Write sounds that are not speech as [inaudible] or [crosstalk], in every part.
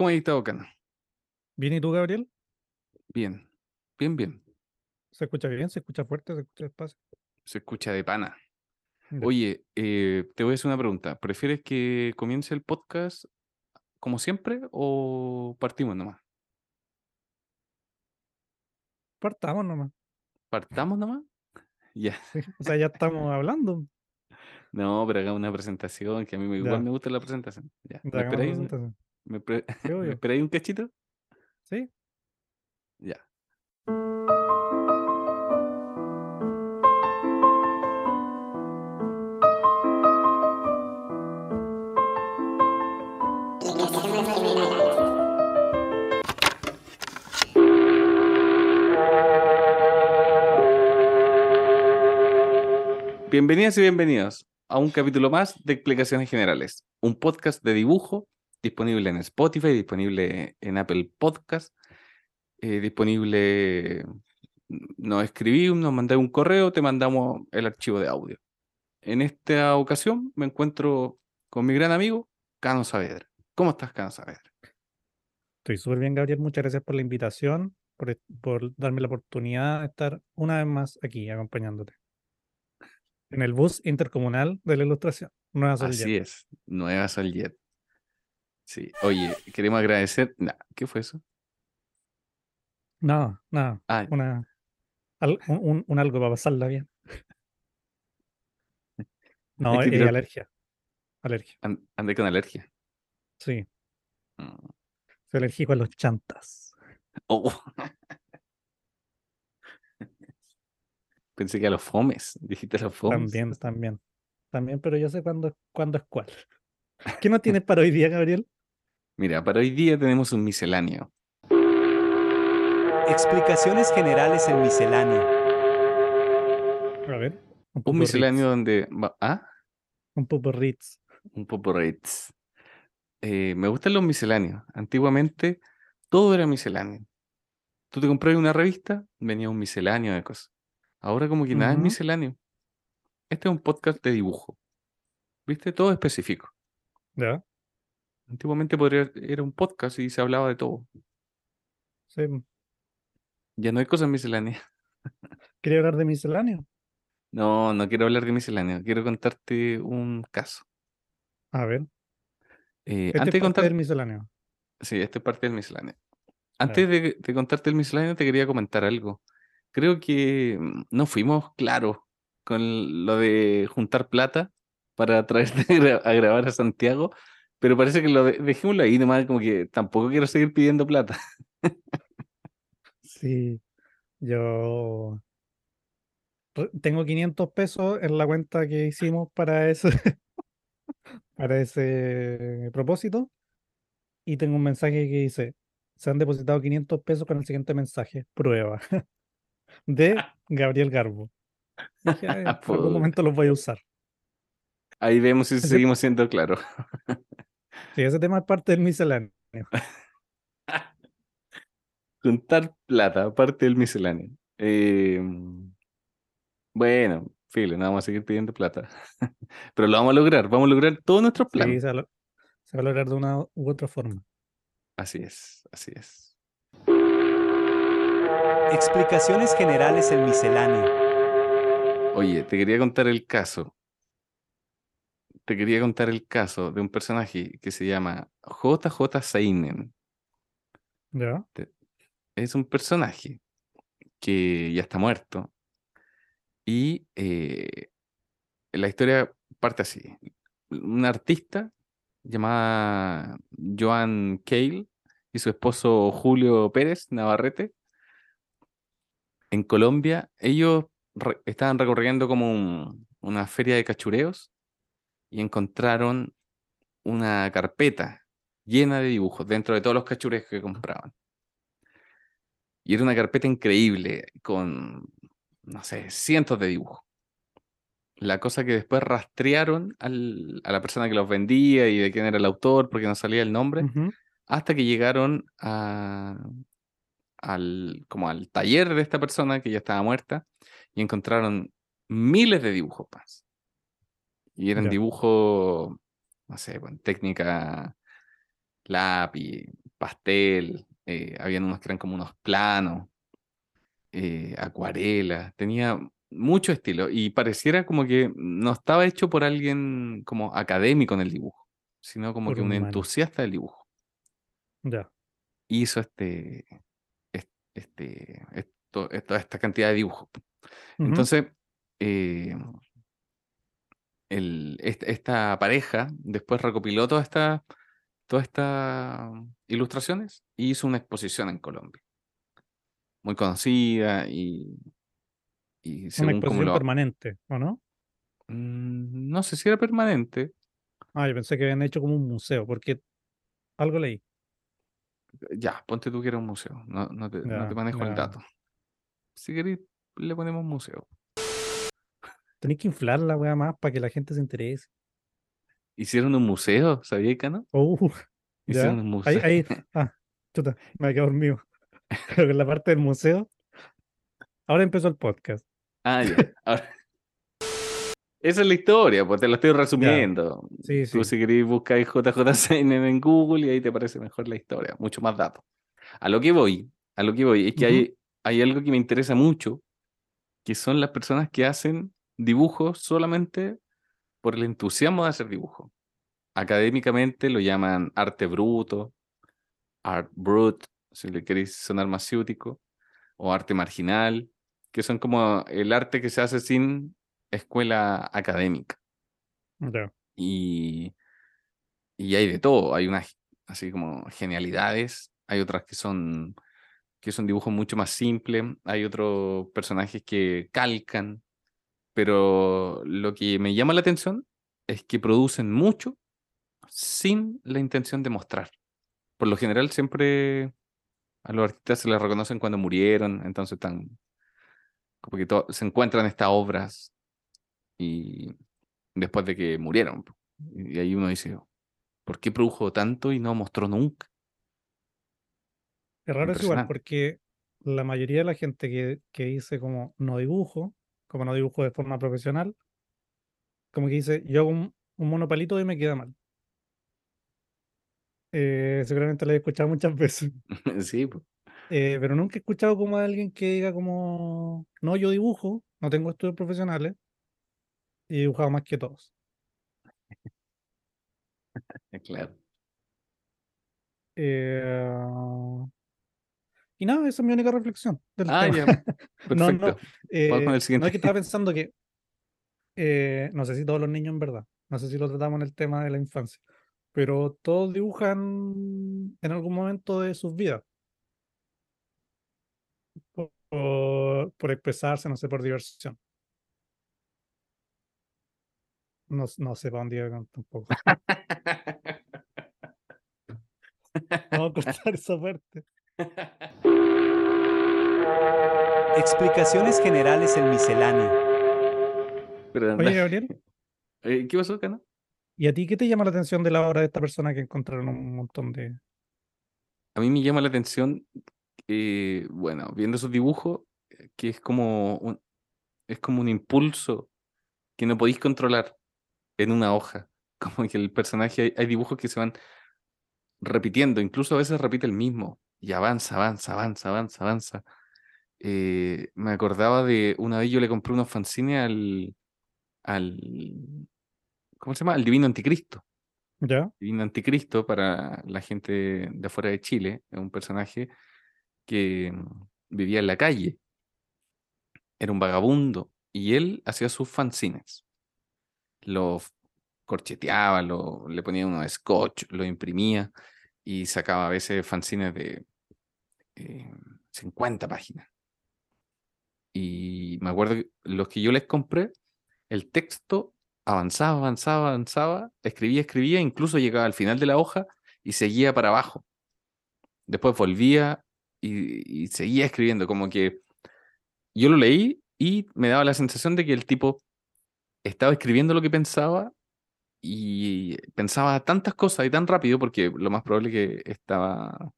¿Cómo has estado, Cana? ¿Bien y tú, Gabriel? Bien, bien, bien. ¿Se escucha bien? ¿Se escucha fuerte? ¿Se escucha despacio? Se escucha de pana. Oye, eh, te voy a hacer una pregunta. ¿Prefieres que comience el podcast como siempre o partimos nomás? Partamos nomás. ¿Partamos nomás? [laughs] Ya. O sea, ya estamos [laughs] hablando. No, pero hagamos una presentación, que a mí me- igual Ya. me gusta la presentación. Ya. ¿Me Me pre- [laughs] me esperáis un cachito? Sí. Ya. Bienvenidas y bienvenidos a un capítulo más de Explicaciones Generales, un podcast de dibujo disponible en Spotify, disponible en Apple Podcast, eh, disponible, nos escribí, nos mandé un correo, te mandamos el archivo de audio. En esta ocasión me encuentro con mi gran amigo, Cano Saavedra. ¿Cómo estás, Cano Saavedra? Estoy súper bien, Gabriel. Muchas gracias por la invitación, por, por darme la oportunidad de estar una vez más aquí acompañándote. En el bus intercomunal de la ilustración. Nueva Sol Así es, Nueva Soljet. Sí, oye, queremos agradecer. Nah, ¿Qué fue eso? Nada, nada. Ah, Una, un, un- algo para pasarla bien. [laughs] No, es tirar- alergia. Alergia. an- andé con alergia. Sí. Mm. Soy alérgico a los chantas. Oh. [laughs] Pensé que a los fomes. Dijiste a los fomes. También, también. También, pero yo sé cuándo, cuándo es cuál. ¿Qué nos tienes para hoy día, Gabriel? Mira, para hoy día tenemos un misceláneo. Explicaciones generales en misceláneo. A ver. Un misceláneo donde va. ¿Ah? Un poco Ritz. Un poco rates. Eh, me gustan los misceláneos. Antiguamente todo era misceláneo. Tú te comprabas una revista, venía un misceláneo de cosas. Ahora como que nada es misceláneo. Este es un podcast de dibujo. ¿Viste? Todo específico. ¿Ya? Antiguamente podría, era un podcast y se hablaba de todo. Sí. Ya no hay cosas misceláneas. [laughs] Quería hablar de misceláneo. No, no quiero hablar de misceláneo. Quiero contarte un caso. A ver. Eh, Este antes es de parte contar... del misceláneo. Sí, esta es parte del misceláneo. Antes de, de contarte el misceláneo, te quería comentar algo. Creo que mm, no fuimos claros con lo de juntar plata para traerte [laughs] a grabar a Santiago, pero parece que lo de- dejémoslo ahí nomás, como que tampoco quiero seguir pidiendo plata. [laughs] Sí. Yo tengo 500 pesos en la cuenta que hicimos para ese, [laughs] para ese propósito. Y tengo un mensaje que dice, se han depositado 500 pesos con el siguiente mensaje, prueba, [laughs] de Gabriel Garbo. Dije, "Ay, en algún momento los voy a usar. Ahí vemos si seguimos siendo claros. Sí, ese tema es parte del misceláneo. [laughs] Juntar plata, aparte del misceláneo. Eh, bueno, filo, no vamos a seguir pidiendo plata. [laughs] Pero lo vamos a lograr, vamos a lograr todos nuestros Sí, planes. se va, a lo- se va a lograr de una u otra forma. Así es, así es. Explicaciones generales en misceláneo. Oye, te quería contar el caso. Te quería contar el caso de un personaje que se llama JJ Seinen. ¿Ya? Es un personaje que ya está muerto. Y eh, la historia parte así. Un artista llamada Joan Cale y su esposo Julio Pérez Navarrete en Colombia, ellos re- estaban recorriendo como un- una feria de cachureos y encontraron una carpeta llena de dibujos dentro de todos los cachureos que compraban. Y era una carpeta increíble con, no sé, cientos de dibujos. La cosa que después rastrearon al- a la persona que los vendía y de quién era el autor, porque no salía el nombre, hasta que llegaron a, al, como al taller de esta persona que ya estaba muerta y encontraron miles de dibujos más. Y eran Ya. dibujos, no sé, con técnica lápiz, pastel, eh, habían unos que eran como unos planos, eh, acuarela, tenía mucho estilo y pareciera como que no estaba hecho por alguien como académico en el dibujo, sino como Por que un humano. entusiasta del dibujo Ya. hizo este, es- este, esto, esta, cantidad de dibujos. Entonces, eh, el- esta pareja después recopiló todas estas todas estas ilustraciones y hizo una exposición en Colombia. Muy conocida y, y Una según exposición lo... permanente, ¿o no? Mm, No sé si era permanente. Ah, yo pensé que habían hecho como un museo, porque algo leí. Ya, ponte tú que era un museo. No, no te, no te Ya, manejo el dato. Si queréis, le ponemos museo. Tenéis que inflar la weá más para que la gente se interese. Hicieron un museo, ¿sabía, Cano? Oh, [laughs] ya. Hicieron un museo. Ahí, ahí. [laughs] Ah, chuta, me quedado dormido. [laughs] En la parte del museo. Ahora empezó el podcast. Ah, ya. Ahora- Esa es la historia, pues te lo estoy resumiendo. Sí, Tú si queréis buscáis JJCNN en Google y ahí te parece mejor la historia, mucho más datos. A lo que voy, a lo que voy, es que hay, hay algo que me interesa mucho, que son las personas que hacen dibujos solamente por el entusiasmo de hacer dibujos. Académicamente lo llaman arte bruto, art brut, si le queréis sonar más ciútico, o arte marginal, que son como el arte que se hace sin escuela académica. Y, y hay de todo, hay unas así como genialidades, hay otras que son que son dibujos mucho más simples, hay otros personajes que calcan, pero lo que me llama la atención es que producen mucho sin la intención de mostrar. Por lo general siempre a los artistas se les reconocen cuando murieron, entonces están como que se encuentran estas obras y después de que murieron. Y ahí uno dice, ¿por qué produjo tanto y no mostró nunca? Es raro es igual, porque la mayoría de la gente que, que dice como no dibujo, como no dibujo de forma profesional, como que dice, yo hago un, un monopalito y me queda mal. Eh, seguramente lo he escuchado muchas [laughs] veces, [laughs] sí, eh, pero nunca he escuchado como a alguien que diga como, no, yo dibujo, no tengo estudios profesionales y he dibujado más que todos. [laughs] claro. Eh, y nada, esa es mi única reflexión del Ah, tema. ya, [laughs] No, no, perfecto. Vamos con Eh, no es que estaba pensando que, eh, no sé si todos los niños en verdad, no sé si lo tratamos en el tema de la infancia, pero todos dibujan en algún momento de sus vidas. Por, por- expresarse, no sé, por diversión. No, no sé para dónde tampoco. [laughs] Vamos a cortar esa parte. [laughs] Explicaciones generales en misceláneo. Oye, [laughs] Gabriel, Eh, ¿Qué pasó, Cano? ¿y a ti qué te llama la atención de la obra de esta persona que encontraron un montón de... A mí me llama la atención, eh, bueno, viendo esos dibujos, que es como un, es como un impulso que no podéis controlar en una hoja. [laughs] Como que el personaje, hay, hay dibujos que se van repitiendo, incluso a veces repite el mismo, y avanza, avanza, avanza, avanza, avanza. Eh, me acordaba de una vez yo le compré unos fanzines al, al, ¿cómo se llama? Al Divino Anticristo. ¿Ya? Divino Anticristo, para la gente de afuera de Chile, es un personaje que mm, vivía en la calle. Era un vagabundo y él hacía sus fanzines. Lo corcheteaba, lo, le ponía unos scotch, lo imprimía y sacaba a veces fanzines de eh, 50 páginas. Y me acuerdo que los que yo les compré, el texto avanzaba, avanzaba, avanzaba, escribía, escribía, incluso llegaba al final de la hoja y seguía para abajo. Después volvía y, y seguía escribiendo, como que yo lo leí y me daba la sensación de que el tipo estaba escribiendo lo que pensaba y pensaba tantas cosas y tan rápido porque lo más probable que estaba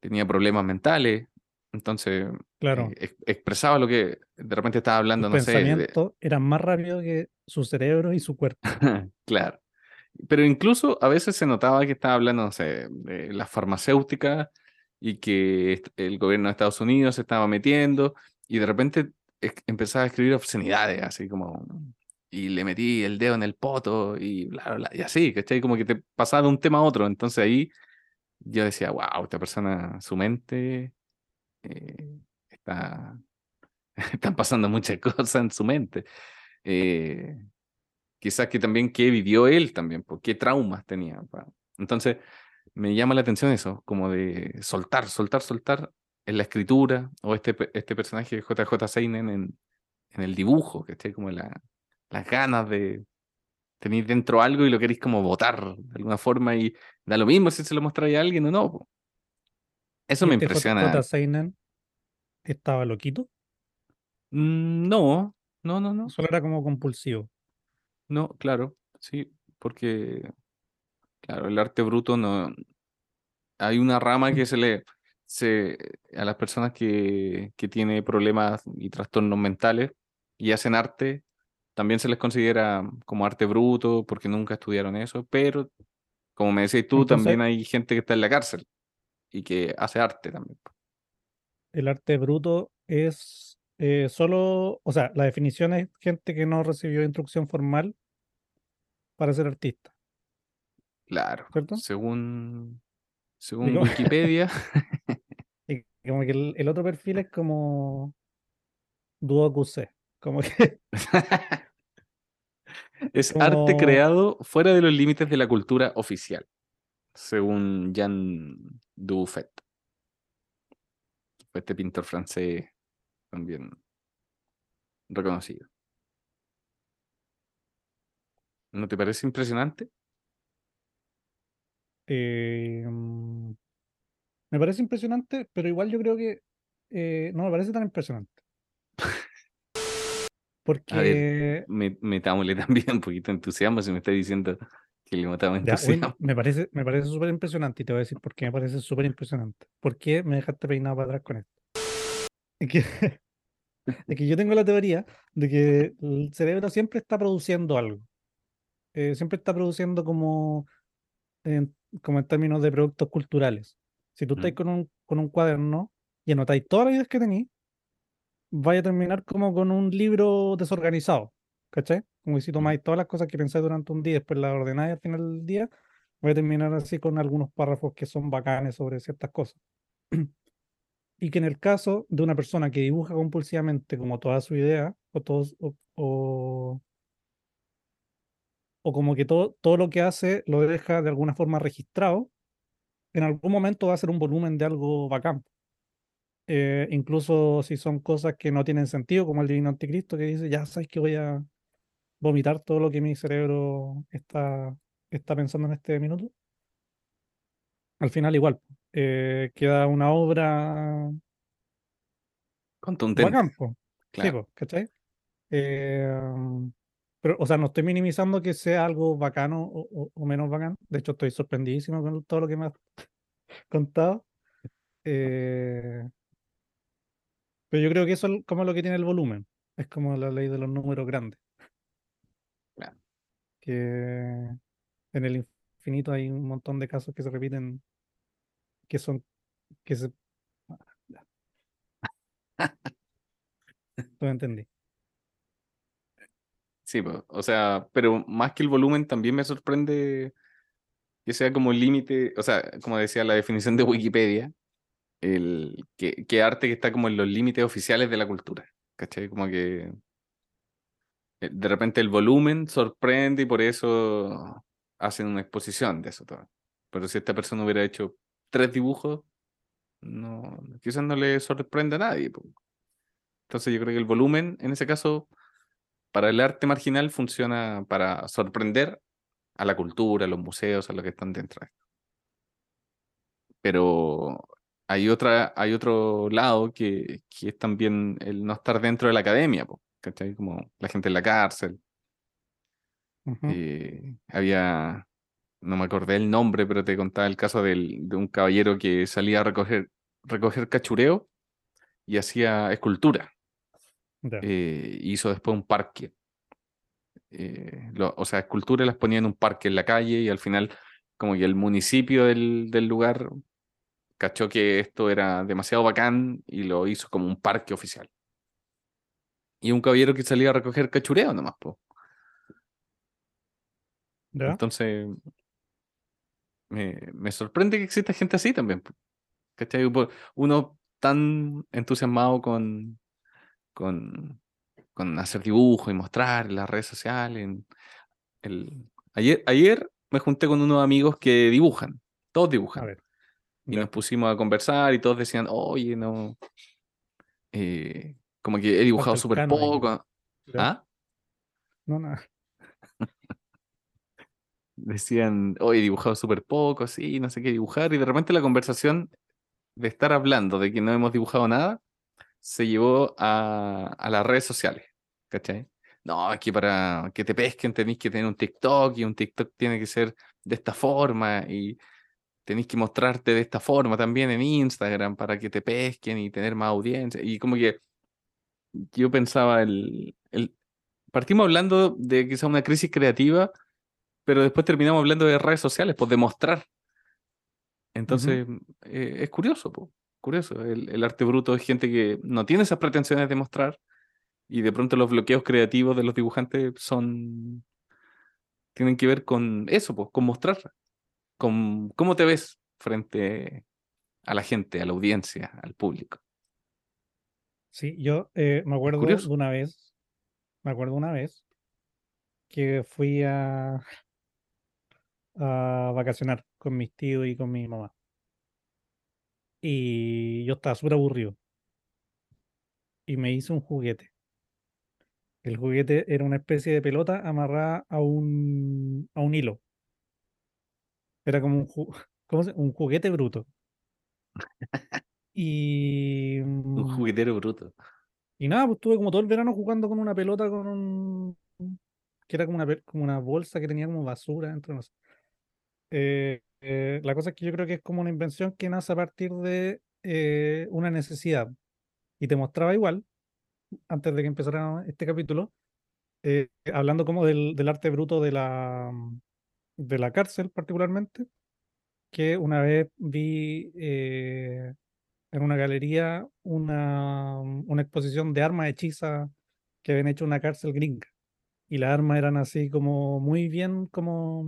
tenía problemas mentales, entonces Claro. eh, ex- expresaba lo que de repente estaba hablando, Sus no sé, de- eran más rápidos que su cerebro y su cuerpo. [laughs] claro. Pero incluso a veces se notaba que estaba hablando, no sé, de las farmacéuticas y que el gobierno de Estados Unidos se estaba metiendo y de repente empezaba a escribir obscenidades, así como, y le metí el dedo en el poto y bla, bla, bla, y así, ¿cachai? Como que te pasaba de un tema a otro. Entonces ahí yo decía, wow, esta persona, su mente eh, está, [laughs] están pasando muchas [laughs] cosas en su mente. Eh, quizás que también qué vivió él también, por qué traumas tenía. Entonces, me llama la atención eso, como de soltar, soltar, soltar en la escritura, o este, este personaje de JJ Seinen en, en el dibujo, que esté como la, las ganas de tener dentro algo y lo queréis como botar de alguna forma y da lo mismo si se lo mostráis a alguien o no. Eso ¿Y me este impresiona. J. Seinen estaba loquito, Mm, No, no, no, no. solo era como compulsivo. No, claro, sí, porque, claro, el arte bruto no. Hay una rama que se le. Se, a las personas que, que tienen problemas y trastornos mentales y hacen arte, también se les considera como arte bruto porque nunca estudiaron eso, pero como me decías tú, Entonces- también hay gente que está en la cárcel y que hace arte también. El arte bruto es eh, solo, o sea, la definición es gente que no recibió instrucción formal para ser artista, Claro, ¿cierto? según, según Digo- Wikipedia, [laughs] Y como que el, el otro perfil es como Duo QC, como que [laughs] Es arte creado fuera de los límites de la cultura oficial, según Jean Dubuffet. Este pintor francés también reconocido. ¿No te parece impresionante? eh, mm, me parece impresionante, pero igual yo creo que eh, no me parece tan impresionante. [laughs] Porque Me, metámosle [laughs] también un poquito de entusiasmo si me estás diciendo que le entusiasmo. [laughs] me parece, me parece súper impresionante y te voy a decir por qué me parece súper impresionante. ¿Por qué me dejaste peinado para atrás con esto? Es que, [laughs] es que yo tengo la teoría de que el cerebro siempre está produciendo algo. Eh, siempre está produciendo como en, como en términos de productos culturales. Si tú estás con un, con un cuaderno y anotáis todas las ideas que tenéis, vaya a terminar como con un libro desorganizado. ¿Cachai? Como si tomáis todas las cosas que pensáis durante un día y después las ordenáis al final del día, voy a terminar así con algunos párrafos que son bacanes sobre ciertas cosas. [clears throat] y que en el caso de una persona que dibuja compulsivamente como toda su idea, o, todos, o, o, o como que todo, todo lo que hace lo deja de alguna forma registrado, en algún momento va a ser un volumen de algo bacán. Eh, incluso si son cosas que no tienen sentido, como el divino anticristo que dice, ya sabes que voy a vomitar todo lo que mi cerebro está, está pensando en este minuto. Al final igual, eh, queda una obra Contundente. bacán, po. Sí, claro. ¿cachai? Eh, pero, o sea, no estoy minimizando que sea algo bacano o, o- o menos bacán. De hecho, estoy sorprendidísimo con todo lo que me has [laughs] contado. Eh, pero yo creo que eso es como lo que tiene el volumen. Es como la ley de los números grandes. Que en el infinito hay un montón de casos que se repiten, que son, que se... [laughs] Entendí. Sí, po, o sea, pero más que el volumen también me sorprende que sea como el límite, o sea, como decía la definición de Wikipedia, el que, que arte que está como en los límites oficiales de la cultura, ¿cachai? Como que de repente el volumen sorprende y por eso hacen una exposición de eso todo. Pero si esta persona hubiera hecho tres dibujos, no, quizás no le sorprende a nadie. Entonces yo creo que el volumen, en ese caso, para el arte marginal funciona para sorprender a la cultura, a los museos, a los que están dentro de esto. Pero hay otra, hay otro lado que, que es también el no estar dentro de la academia, ¿cachai? Como la gente en la cárcel. Eh, había, no me acordé el nombre, pero te contaba el caso del- de un caballero que salía a recoger, recoger cachureo y hacía escultura. Eh, hizo después un parque. eh, lo- o sea, esculturas las ponía en un parque en la calle y al final como que el municipio del, del lugar cachó que esto era demasiado bacán y lo hizo como un parque oficial. Y un caballero que salía a recoger cachureo nomás, po. ¿Ya? Entonces, me, me sorprende que exista gente así también. ¿Cachai? Uno tan entusiasmado con, con, con hacer dibujo y mostrar en las redes sociales. en el... ayer, ayer me junté con unos amigos que dibujan, todos A dibujan. ver. Y ya. nos pusimos a conversar y todos decían, oye, no. eh, como que he dibujado súper ahí, poco. ¿Ah? No, nada. [laughs] Decían, oye, he dibujado súper poco, sí, no sé qué dibujar. Y de repente la conversación de estar hablando de que no hemos dibujado nada se llevó a, a las redes sociales. ¿Cachai? No, aquí para que te pesquen tenéis que tener un TikTok y un TikTok tiene que ser de esta forma y tenéis que mostrarte de esta forma también en Instagram para que te pesquen y tener más audiencia. Y como que yo pensaba, el, el... partimos hablando de quizá una crisis creativa, pero después terminamos hablando de redes sociales, pues de mostrar. Entonces, eh, es curioso, po, curioso. El, el arte bruto es gente que no tiene esas pretensiones de mostrar y de pronto los bloqueos creativos de los dibujantes son tienen que ver con eso, pues, con mostrar, con cómo te ves frente a la gente, a la audiencia, al público. Sí, yo eh, me acuerdo de una vez, me acuerdo una vez que fui a, a vacacionar con mis tíos y con mi mamá. Y yo estaba súper aburrido. Y me hice un juguete. El juguete era una especie de pelota amarrada a un, a un hilo. Era como un, ju- [laughs] ¿cómo se- un juguete bruto. [laughs] Y, Un mm, juguetero bruto. y nada, pues estuve como todo el verano jugando con una pelota con un... que era como una, como una bolsa que tenía como basura dentro, no sé. Eh, eh, la cosa es que yo creo que es como una invención que nace a partir de eh, una necesidad. Y te mostraba igual, antes de que empezara este capítulo, eh, hablando como del, del arte bruto de la, de la cárcel particularmente, que una vez vi eh, en una galería una, una exposición de armas hechizas que habían hecho una cárcel gringa. Y las armas eran así como muy bien, como,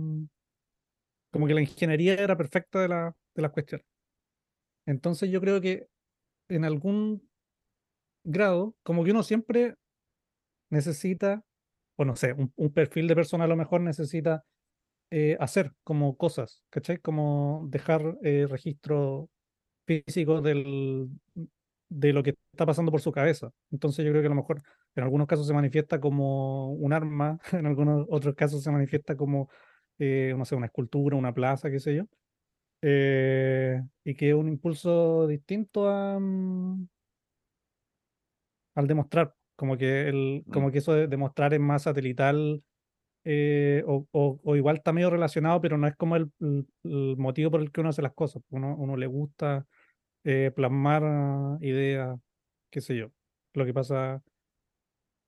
como que la ingeniería era perfecta de, la, de las cuestiones. Entonces yo creo que en algún grado, como que uno siempre necesita, o no sé, un, un perfil de persona a lo mejor necesita eh, hacer como cosas, ¿cachai? Como dejar eh, registro físico del, de lo que está pasando por su cabeza. Entonces yo creo que a lo mejor en algunos casos se manifiesta como un arma, [laughs] en algunos otros casos se manifiesta como, eh, no sé, una escultura, una plaza, qué sé yo. Eh, y que es un impulso distinto a, mm, al demostrar, como que, el, Mm. como que eso de demostrar es más satelital eh, o, o- o igual está medio relacionado, pero no es como el, el- el motivo por el que uno hace las cosas. Uno, uno le gusta eh, plasmar ah, ideas, qué sé yo. Lo que pasa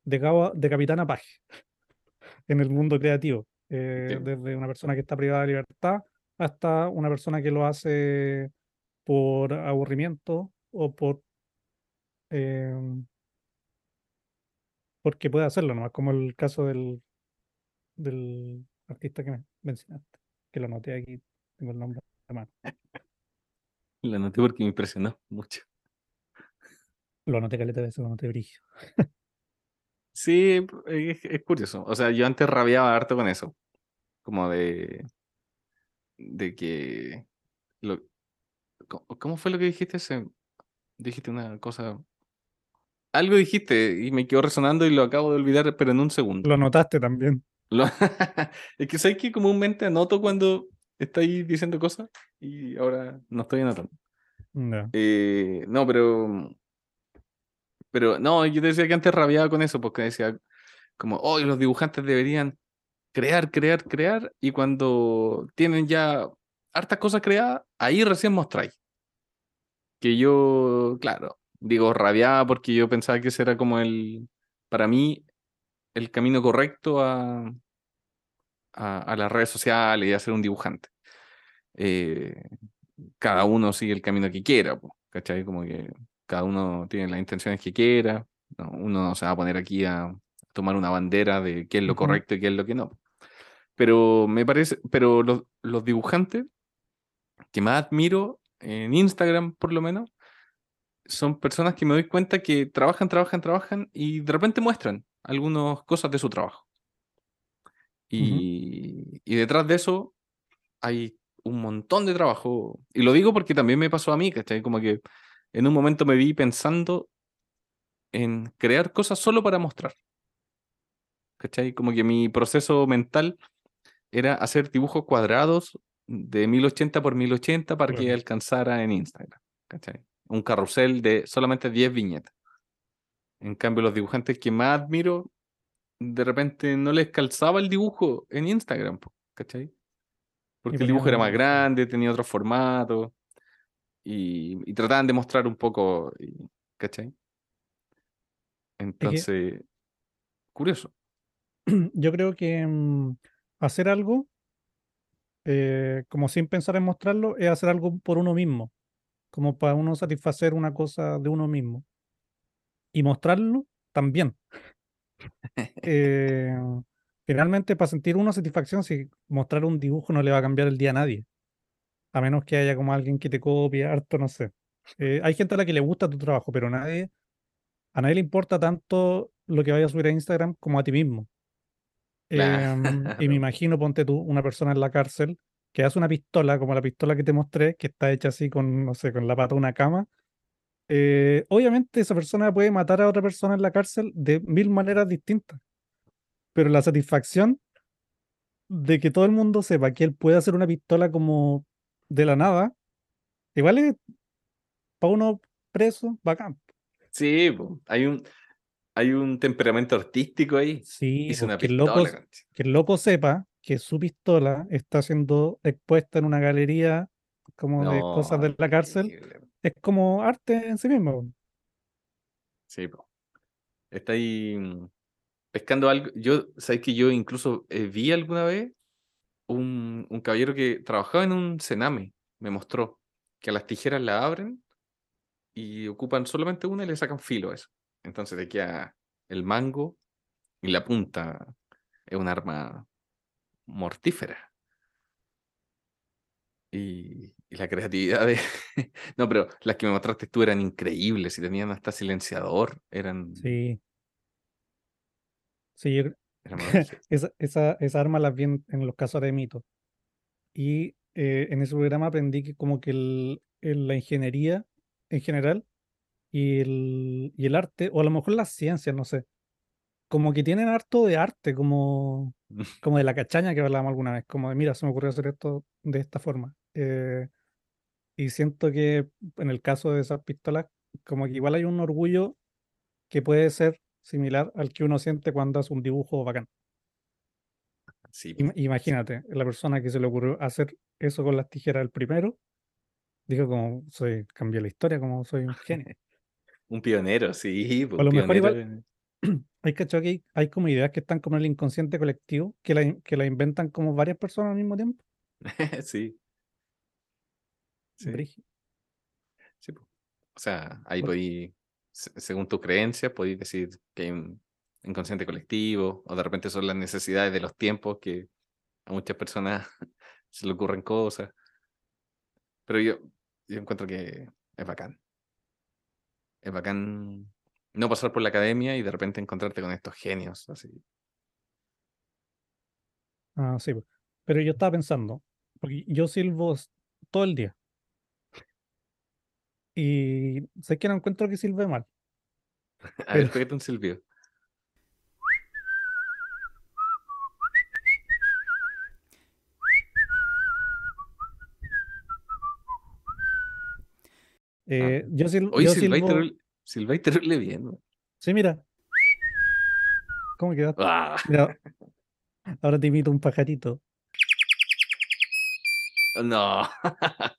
de, cabo de capitán a paje [laughs] en el mundo creativo, eh, desde una persona que está privada de libertad hasta una persona que lo hace por aburrimiento o por em, porque puede hacerlo, ¿no? Como el caso del, del artista que me mencionaste, que lo anoté aquí, tengo el nombre a mano. La noté porque me impresionó mucho. Lo anoté caleta de veces, lo anoté brillo. Sí, es, es curioso. O sea, yo antes rabiaba harto con eso. Como de. de que. Lo, ¿cómo, fue lo que dijiste? ese- dijiste una cosa. Algo dijiste y me quedó resonando y lo acabo de olvidar, pero en un segundo. Lo anotaste también. Lo- [laughs] es que sabes que comúnmente anoto cuando estáis diciendo cosas y ahora no estoy anotando. Ya. Eh, no, pero. Pero no, yo te decía que antes rabiaba con eso, porque decía como, hoy los dibujantes deberían crear, crear, crear, y cuando tienen ya hartas cosas creadas, ahí recién mostráis. Que yo, claro, digo rabiaba porque yo pensaba que ese era como el, para mí, el camino correcto a, a, a las redes sociales y a ser un dibujante. Eh, cada uno sigue el camino que quiera, ¿cachai? Como que cada uno tiene las intenciones que quiera. no, uno no se va a poner aquí a tomar una bandera de qué es lo correcto y qué es lo que no. Pero me parece, pero los, los dibujantes que más admiro en Instagram, por lo menos, son personas que me doy cuenta que trabajan, trabajan, trabajan y de repente muestran algunas cosas de su trabajo. Y, y detrás de eso hay un montón de trabajo. Y lo digo porque también me pasó a mí, ¿cachai? Como que en un momento me vi pensando en crear cosas solo para mostrar. ¿Cachai? Como que mi proceso mental era hacer dibujos cuadrados de 1080 por 1080 para que alcanzara en Instagram. ¿Cachai? Un carrusel de solamente 10 viñetas. En cambio, los dibujantes que más admiro, de repente no les calzaba el dibujo en Instagram, ¿cachai? Porque el dibujo era más grande, tenía otro formato y, y trataban de mostrar un poco, ¿cachai? Entonces, curioso. [clears throat] Yo creo que mm, hacer algo, eh, como sin pensar en mostrarlo, es hacer algo por uno mismo, como para uno satisfacer una cosa de uno mismo. Y mostrarlo también. Eh, finalmente, para sentir uno satisfacción, si mostrar un dibujo no le va a cambiar el día a nadie, a menos que haya como alguien que te copie harto, no sé. Eh, hay gente a la que le gusta tu trabajo, pero nadie, a nadie le importa tanto lo que vaya a subir a Instagram como a ti mismo. Em, [laughs] y me imagino, ponte tú, una persona en la cárcel que hace una pistola, como la pistola que te mostré, que está hecha así con, no sé, con la pata de una cama. Eh, obviamente esa persona puede matar a otra persona en la cárcel de mil maneras distintas, pero la satisfacción de que todo el mundo sepa que él puede hacer una pistola como de la nada, igual es para uno preso, bacán. Sí, hay un, hay un temperamento artístico ahí. Sí, una el loco, concha. que el loco sepa que su pistola está siendo expuesta en una galería como de cosas de la cárcel. Es como arte en sí mismo. Sí. Está ahí mm, pescando algo. Yo, sabes que yo incluso eh, vi alguna vez un, un caballero que trabajaba en un cename. Me mostró que a las tijeras la abren y ocupan solamente una y le sacan filo a eso. Entonces te queda el mango y la punta. Es un arma mortífera. Y, y la creatividad de... [laughs] no, pero las que me mostraste tú eran increíbles y tenían hasta silenciador. Eran... Sí. Sí, yo [laughs] esa, esa, esa arma la vi en, en los casos de mito. Y eh, en ese programa aprendí que como que el, el- la ingeniería en general y el, y el arte, o a lo mejor las ciencias, no sé, como que tienen harto de arte, como, [laughs] como de la cachaña que hablábamos alguna vez, como de, mira, se me ocurrió hacer esto de esta forma. Eh, y siento que en el caso de esas pistolas, como que igual hay un orgullo que puede ser similar al que uno siente cuando hace un dibujo bacán. Sí, Imagínate, la persona que se le ocurrió hacer eso con las tijeras el primero, dijo como soy, cambié la historia, como soy un genio. [laughs] un pionero, sí, a un lo mejor igual- [clears throat] Hay que hay, hay como ideas que están como en el inconsciente colectivo, que la, que la inventan como varias personas al mismo tiempo. [laughs] sí. Sí, sí. O sea, ahí podí, se- según tus creencias, podéis decir que hay un inconsciente colectivo, o de repente son las necesidades de los tiempos que a muchas personas [laughs] se le ocurren cosas. Pero yo, yo encuentro que es bacán. Es bacán no pasar por la academia y de repente encontrarte con estos genios, así. Ah, sí. Pero yo estaba pensando, porque yo silbo todo el día. Y sé que no encuentro que silbe mal. [laughs] A ver, pégate un silbido. Eh, yo sil- Hoy yo silbáis terrible- bien. ¿no? Sí, mira. ¿Cómo queda? Ah, Mira, [laughs] ahora te imito un pajarito. no.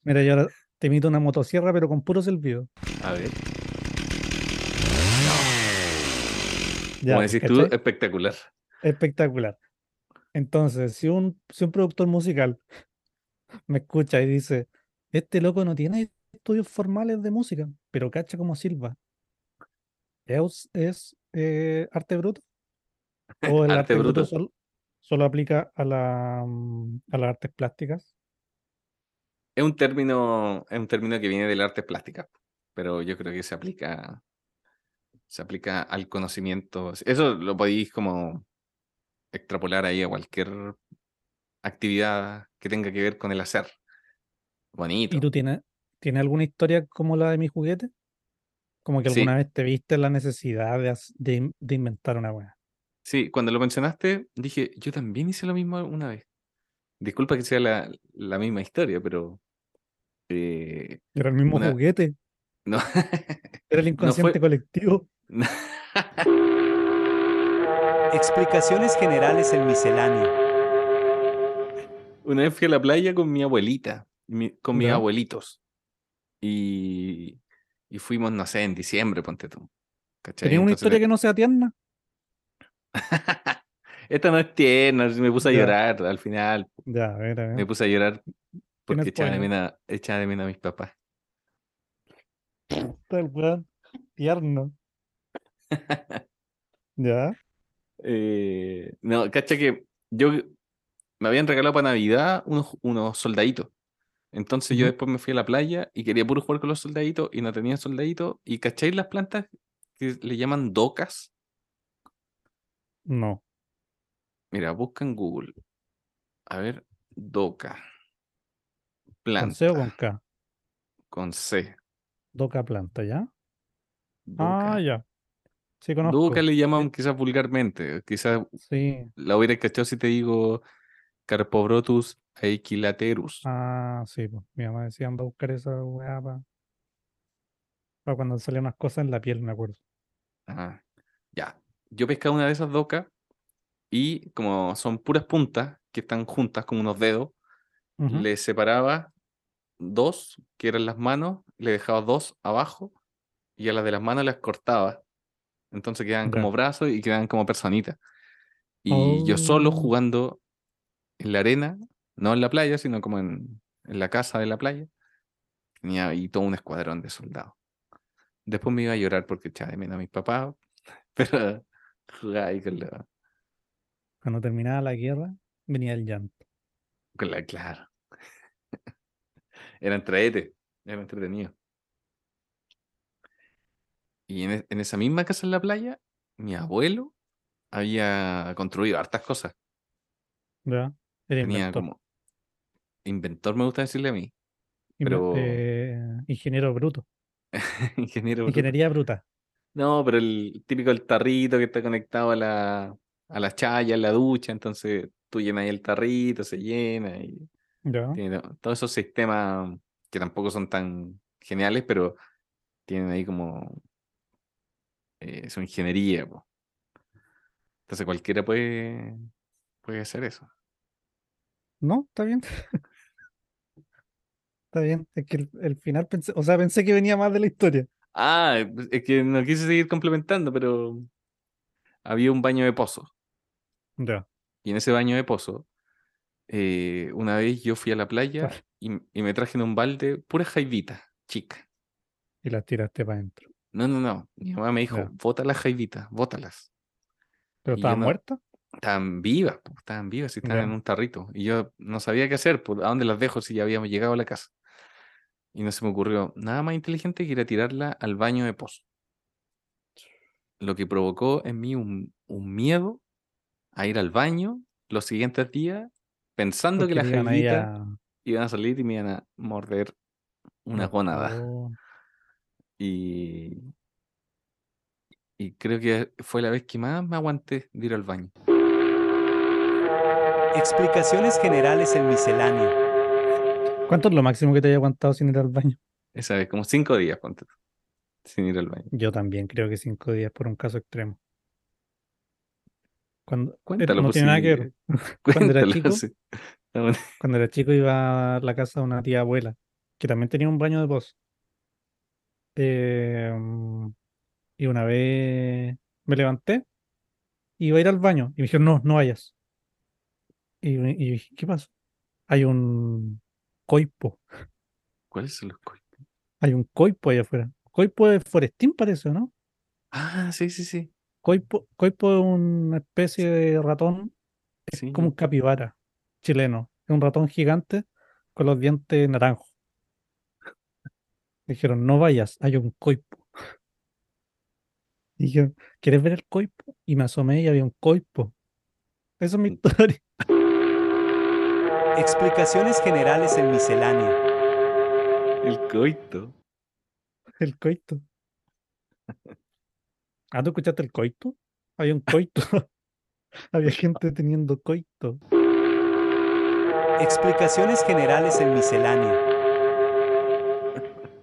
Mira, yo ahora te imito una motosierra, pero con puro silbido. A ver. Ya, Como decís tú, espectacular. Espectacular. Entonces, si un, si un productor musical me escucha y dice, este loco no tiene estudios formales de música, pero cacha como silba, ¿es, es, eh, arte bruto? ¿O el [laughs] Arte arte bruto bruto. sol- solo aplica a, la, mm, a las artes plásticas? Es un término, es un término que viene del arte plástica, pero yo creo que se aplica, se aplica al conocimiento. Eso lo podéis como extrapolar ahí a cualquier actividad que tenga que ver con el hacer. Bonito. ¿Y tú tienes, tienes alguna historia como la de mi juguete? Como que Sí. alguna vez te viste la necesidad de, de de inventar una buena. Sí, cuando lo mencionaste, dije, yo también hice lo mismo una vez. Disculpa que sea la, la misma historia, pero eh, Era el mismo Una- juguete, no. [laughs] era el inconsciente colectivo. [laughs] Explicaciones generales en misceláneo. Una vez fui a la playa con mi abuelita, mi- con mis abuelitos. Y, y fuimos, no sé, en diciembre, ponte tú. ¿cachai? ¿Tenías una Entonces historia que no sea tierna? [laughs] Esta no es tierna, me puse a Ya. llorar al final. Ya, a ver, a ver. Me puse a llorar porque echaba de, echaba menos a mis papás. [laughs] El weón tierno. [laughs] Ya, Eh, no, cacha que yo me habían regalado para Navidad unos, unos soldaditos. Entonces yo después me fui a la playa y quería puro jugar con los soldaditos y no tenía soldaditos. ¿Y cacháis las plantas que le llaman docas? no. Mira, busca en Google. A ver, doca. ¿Con Planta. C o con K? con C. Doca planta, ¿ya? Doca. Ah, ya. Sí, conozco. Doca le llaman quizás vulgarmente. Quizás Sí. la hubiera cachado si te digo Carpobrotus equilaterus. Ah, sí, pues. Mi mamá decía anda a buscar esa weá para cuando salían unas cosas en la piel, me acuerdo. Ajá. Ya. Yo pescaba una de esas docas y como son puras puntas que están juntas como unos dedos, le separaba dos, que eran las manos, le dejaba dos abajo y a las de las manos las cortaba. Entonces quedaban Ya. como brazos y quedaban como personitas. Y yo solo Oh. jugando en la arena, no en la playa, sino como en, en la casa de la playa, tenía ahí todo un escuadrón de soldados. Después me iba a llorar porque echaba de menos a mis papás, [laughs] pero jugaba ahí con Cuando terminaba la guerra, venía el llanto. claro. [laughs] Era entrete, era entretenido. Y en, e- en esa misma casa en la playa, mi abuelo había construido hartas cosas. ¿Ya? Era Tenía inventor. como inventor, me gusta decirle a mí, pero- eh, ingeniero bruto. [laughs] ingeniero. bruto. Ingeniería bruta. No, pero el típico el tarrito que está conectado a la, a la chaya, en la ducha, entonces tú llenas ahí el tarrito, se llena y todos esos sistemas que tampoco son tan geniales, pero tienen ahí como eh, su ingeniería. po. Entonces cualquiera puede, puede hacer eso. No, está bien. [laughs] Está bien. Es que el, el final pensé, o sea, pensé que venía más de la historia. Ah, es que no quise seguir complementando, pero había un baño de pozo. Y en ese baño de pozo, eh, una vez yo fui a la playa [laughs] y, y me traje en un balde puras jaivitas, chica. Y las tiraste para adentro. No, no, no. Mi mamá me dijo, bota las jaivitas, bótalas. ¿Pero estaban no- muertas? Estaban vivas, po, estaban vivas y estaban en un tarrito. Y yo no sabía qué hacer, pues, ¿a dónde las dejo si ya habíamos llegado a la casa? Y no se me ocurrió nada más inteligente que ir a tirarla al baño de pozo. Lo que provocó en mí un, un miedo a ir al baño los siguientes días pensando que las jaivitas a- iban a salir y me iban a morder una gónada. Oh, Y, y creo que fue la vez que más me aguanté de ir al baño. Explicaciones generales en misceláneo. ¿Cuánto es lo máximo que te haya aguantado sin ir al baño? Esa vez, como cinco días, tú, sin ir al baño. Yo también creo que cinco días por un caso extremo. Cuando, Cuéntalo, no tiene nada que si- ver. [laughs] [laughs] Cuando era chico, sí. Cuando era chico iba a la casa de una tía abuela, que también tenía un baño de pozo. Eh, y una vez me levanté iba a ir al baño. Y me dijeron, no, no vayas. Y, y dije, ¿qué pasa? Hay un coipo. ¿Cuáles son los coitos? Hay un coipo allá afuera. Coipo de Forestín parece, ¿no? Ah, sí, sí, sí. Coipo, coipo es una especie de ratón, sí. como un capibara chileno. Es un ratón gigante con los dientes naranjos. Dijeron, no vayas, hay un coipo. Dijeron, ¿quieres ver el coipo? Y me asomé y había un coipo. Esa es mi historia. Explicaciones generales en miscelánea. El coito. El coito. [laughs] ¿Ah, tú escuchaste el coito? Había un [laughs] coito. [laughs] Había gente teniendo coito. Explicaciones generales en miscelánea.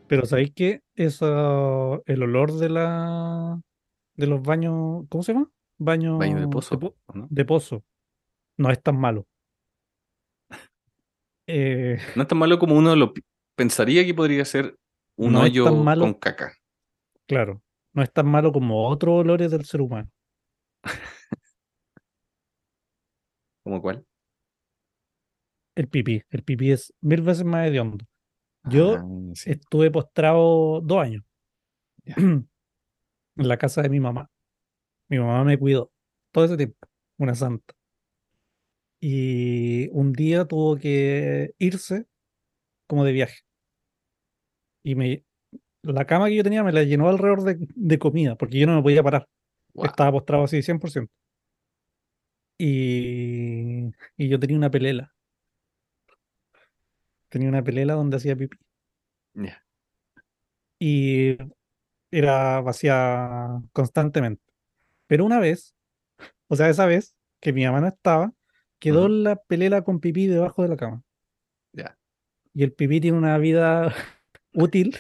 Pero ¿sabéis qué? Eso, el olor de la de los baños, ¿cómo se llama? Baño, Baño de pozo. po- ¿o ¿no? de pozo. No es tan malo. Eh, No es tan malo como uno lo pensaría que podría ser un No hoyo malo. con caca. claro, no es tan malo como otros olores del ser humano. ¿Como cuál? El pipí. El pipí es mil veces más hediondo. Yo Ah, sí. estuve postrado dos años [clears throat] en la casa de mi mamá. Mi mamá me cuidó todo ese tiempo, una santa. Y un día tuvo que irse como de viaje. Y me, la cama que yo tenía me la llenó alrededor de, de comida, porque yo no me podía parar. Estaba postrado así 100%. Y, y yo tenía una pelela. Tenía una pelela donde hacía pipí. Ya. y era vacía constantemente. Pero una vez, o sea, esa vez que mi mamá no estaba, quedó la pelela con pipí debajo de la cama. Ya. Y el pipí tiene una vida [laughs] útil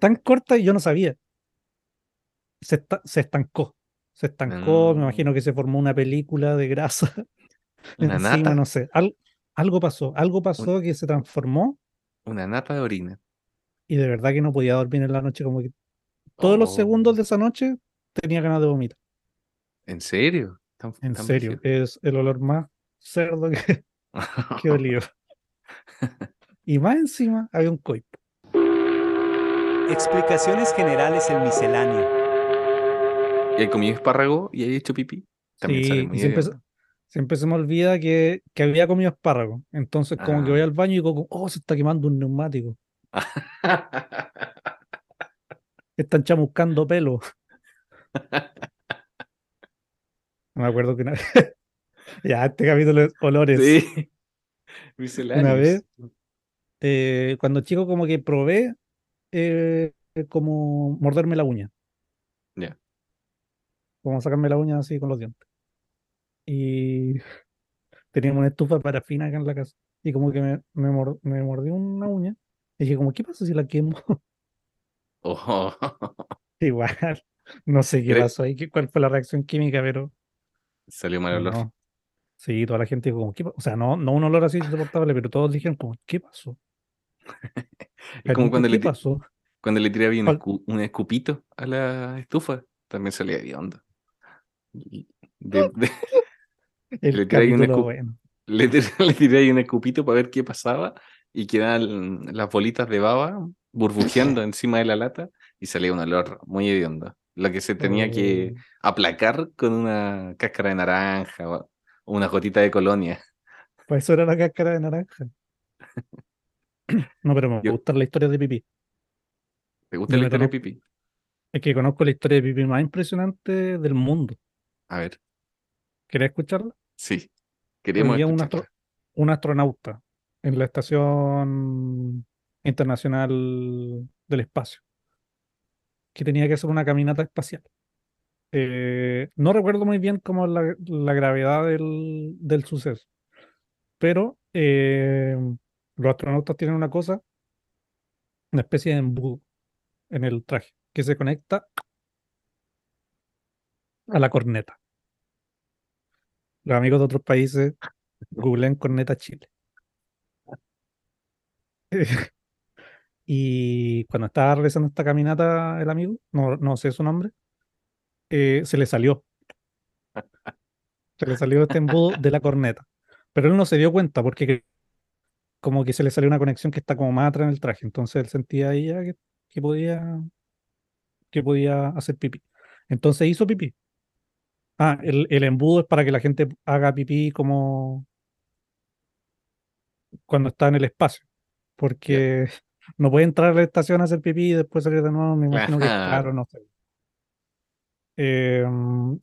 tan corta y yo no sabía. Se, se estancó. Se estancó, me Mm. imagino que se formó una película de grasa [laughs] Una encima, nata. no sé. Al- algo pasó, algo pasó que se transformó Una nata de orina. y de verdad que no podía dormir en la noche, como que todos los Oh, segundos de esa noche tenía ganas de vomitar. ¿En serio? ¿Tan- En tan serio, es el olor más cerdo que, [laughs] que olió. [laughs] Y más encima había un coipo. Explicaciones generales en miscelánea. ¿Y hay comido espárrago y hay hecho pipí? También Sí, sale muy siempre, se- hediondo. siempre se me olvida que, que había comido espárrago. Entonces, como que voy Ah. al baño y digo, oh, se está quemando un neumático. [laughs] Están chamuscando pelo. [laughs] No me acuerdo que una [laughs] Ya, este capítulo es olores. sí. Misceláneos. vez- Eh, cuando chico, como que probé eh, como morderme la uña. Ya. como sacarme la uña así con los dientes. Y [laughs] teníamos una estufa parafina acá en la casa. Y como que me, me, mor- me mordió una uña. Y dije, como, ¿qué pasa si la quemo? [laughs] Oh. [laughs] Igual, no sé qué pasó ahí, cuál fue la reacción química, pero Salió mal olor. no. Sí, toda la gente dijo, como, ¿qué pa-?" O sea, no, no un olor así insoportable, pero todos dijeron, como, ¿qué pasó? [laughs] Es como cuando le, ¿Qué ti- pasó? cuando le tiraba un, ¿Cuál? escu- un escupito a la estufa. También salía de- [laughs] le tiráis un capítulo escu- bueno. le, tir- [laughs] le tiré ahí un escupito para ver qué pasaba y quedaban las bolitas de baba burbujeando encima de la lata y salía un olor muy hediondo. Lo que se tenía que Oh, aplacar con una cáscara de naranja o o una gotita de colonia. pues eso era la cáscara de naranja. [clears throat] No, pero me Yo- gusta la historia de pipí. ¿Te gusta Yo la historia de pipí? Es que conozco la historia de pipí más impresionante del mundo. A ver, ¿Querés escucharla? sí. Queremos Había un, astro- un astronauta en la Estación Internacional del Espacio que tenía que hacer una caminata espacial. Eh, no recuerdo muy bien cómo la, la gravedad del, del suceso, pero eh, los astronautas tienen una cosa, una especie de embudo en el traje que se conecta a la corneta. Los amigos de otros países googleen corneta Chile. [laughs] Y cuando estaba realizando esta caminata el amigo, no, no sé su nombre, eh, se le salió Se le salió este embudo de la corneta. Pero él no se dio cuenta porque que- como que se le salió una conexión que está como más atrás en el traje. Entonces él sentía ahí ya que, que podía que podía hacer pipí. Entonces hizo pipí. Ah, el, el embudo es para que la gente haga pipí como cuando está en el espacio. Porque [laughs] no puede entrar a la estación a hacer pipí y después salir de nuevo. Me imagino que es Claro. no sé. Eh,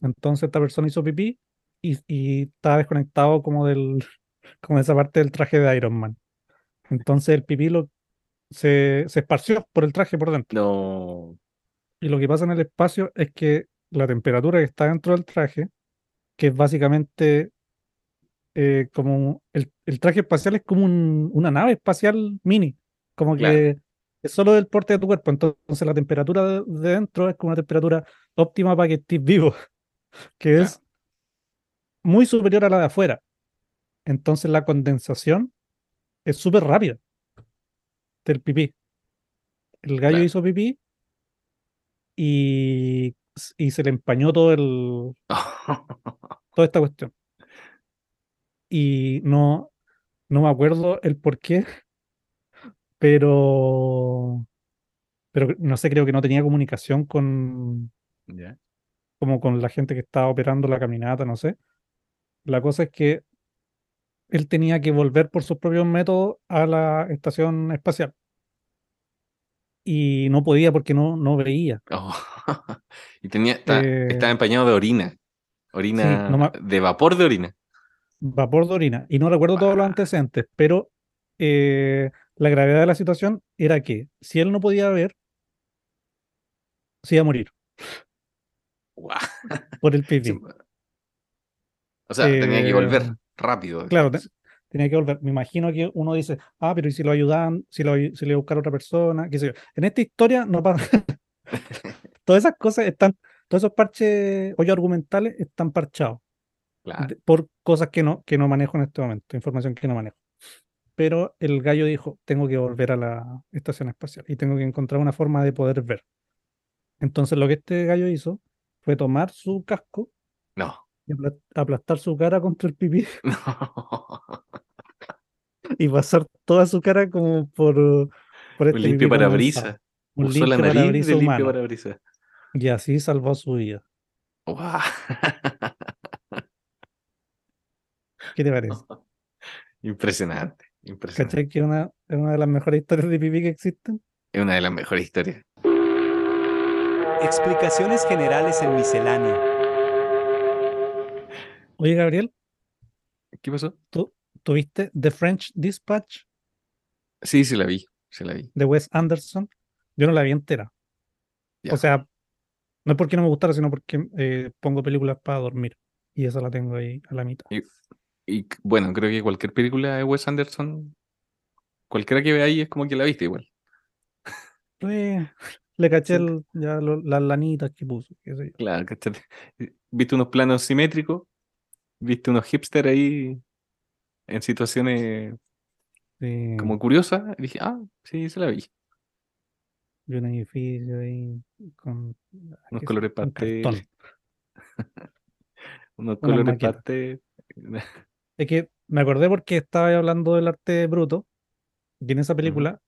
entonces esta persona hizo pipí y, y estaba desconectado como del [laughs] como de esa parte del traje de Iron Man. Entonces el pipí lo, se, se esparció por el traje por dentro. No. Y lo que pasa en el espacio es que la temperatura que está dentro del traje, que es básicamente eh, como el, el traje espacial es como un- una nave espacial mini, como Claro. que es solo del porte de tu cuerpo. Entonces la temperatura de, de dentro es como una temperatura óptima para que estés vivo, [laughs] que es muy superior a la de afuera. Entonces la condensación es súper rápida del pipí. El gallo Claro. hizo pipí y, y se le empañó todo el, [laughs] toda esta cuestión. Y no, no me acuerdo el por qué, pero, pero no sé, creo que no tenía comunicación con, como con la gente que estaba operando la caminata, no sé. La cosa es que él tenía que volver por sus propios métodos a la estación espacial. Y no podía porque no, no veía. [laughs] Oh. Y tenía, está- Eh, estaba empañado de orina. Orina, no me- de vapor de orina. Vapor de orina. Y no recuerdo todos los Guau. antecedentes, pero eh, la gravedad de la situación era que si él no podía ver, se iba a morir por el pipí. [laughs] Sí. O sea, tenía que Eh, volver rápido. Claro, te- tenía que volver. Me imagino que uno dice, ah, pero ¿y si lo ayudan? Si lo si le buscar a otra persona, qué sé yo. En esta historia no pasa. [laughs] Todas esas cosas están, todos esos parches, hoyos argumentales están parchados Claro. por cosas que no, que no manejo en este momento, información que no manejo. Pero el gallo dijo, tengo que volver a la estación espacial y tengo que encontrar una forma de poder ver. Entonces lo que este gallo hizo fue tomar su casco No. Y aplastar su cara contra el pipí [laughs] y pasar toda su cara como por, por este Un limpio condensado. Un Usó la limpio nariz de limpio. Y así salvó su vida. Guau. ¿Qué te parece? [laughs] Impresionante. Impresionante. ¿Cachai? Que es una, es una de las mejores historias de pipí que existen. Es una de las mejores historias. Explicaciones generales en misceláneo. Oye, Gabriel, ¿Qué pasó? ¿tú tuviste The French Dispatch Sí, sí la vi. Sí la vi. de Wes Anderson? Yo no la vi entera. O sea, no es porque no me gustara, sino porque eh, pongo películas para dormir. Y esa la tengo ahí a la mitad. Y, bueno, creo que cualquier película de Wes Anderson, cualquiera que vea ahí es como que la viste igual. Eh, le caché el- ya lo- las lanitas que puso. qué sé yo. Claro. Viste unos planos simétricos, viste unos hipster ahí en situaciones Sí, como curiosas, y dije, ah, sí, se la vi. y un edificio ahí con Unos qué sé, colores pastel. [laughs] Unos colores maquetas. pastel. Es que me acordé porque estaba hablando del arte bruto y en esa película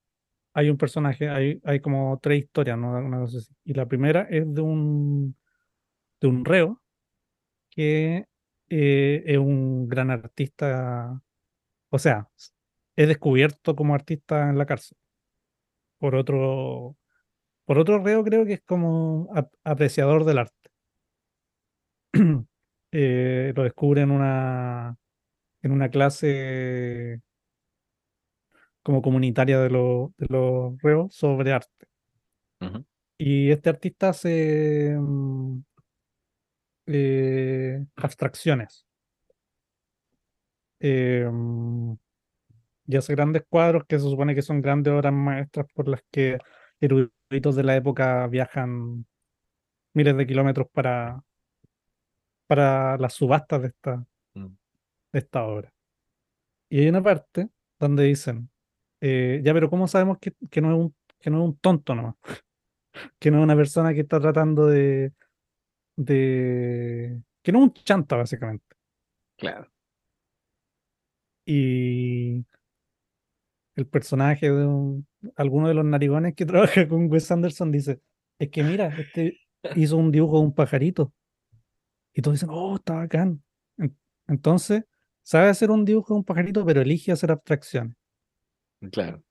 hay un personaje, hay, hay como tres historias, ¿no? Una cosa así. Y la primera es de un, de un reo que eh, es un gran artista, o sea, es descubierto como artista en la cárcel por otro, por otro reo creo que es como ap- apreciador del arte. [clears throat] Eh, lo descubre en una, en una clase como comunitaria de, los de los reos sobre arte. Y este artista hace mm, eh, abstracciones. Eh, y hace grandes cuadros que se supone que son grandes obras maestras por las que eruditos de la época viajan miles de kilómetros para, para las subastas de esta, Mm. de esta obra. Y hay una parte donde dicen, eh, ya, pero ¿cómo sabemos que, que no es un, que no es un tonto nomás? [laughs] Que no es una persona que está tratando de, de que no es un chanta, básicamente. Claro. Y el personaje de un- alguno de los narigones que [laughs] trabaja con Wes Anderson dice, es que mira, este [laughs] hizo un dibujo de un pajarito. Y todos dicen, oh, está bacán. En- Entonces, sabe hacer un dibujo de un pajarito, pero elige hacer abstracciones. Claro.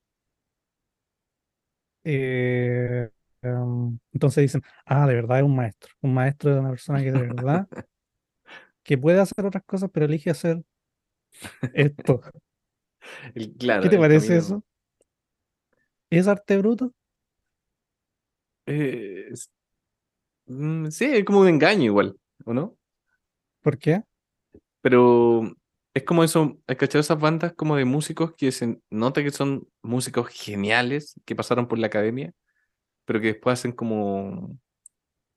Eh, em, entonces dicen, ah, de verdad es un maestro. Un maestro es una persona que de verdad [laughs] que puede hacer otras cosas, pero elige hacer esto. [laughs] El- claro, ¿Qué te parece camino- eso? ¿Es arte bruto? Eh, es- mm, sí, es como un engaño igual, ¿o no? ¿Por qué? Pero es como eso, ¿has cachado esas bandas como de músicos que se nota que son músicos geniales que pasaron por la academia, pero que después hacen como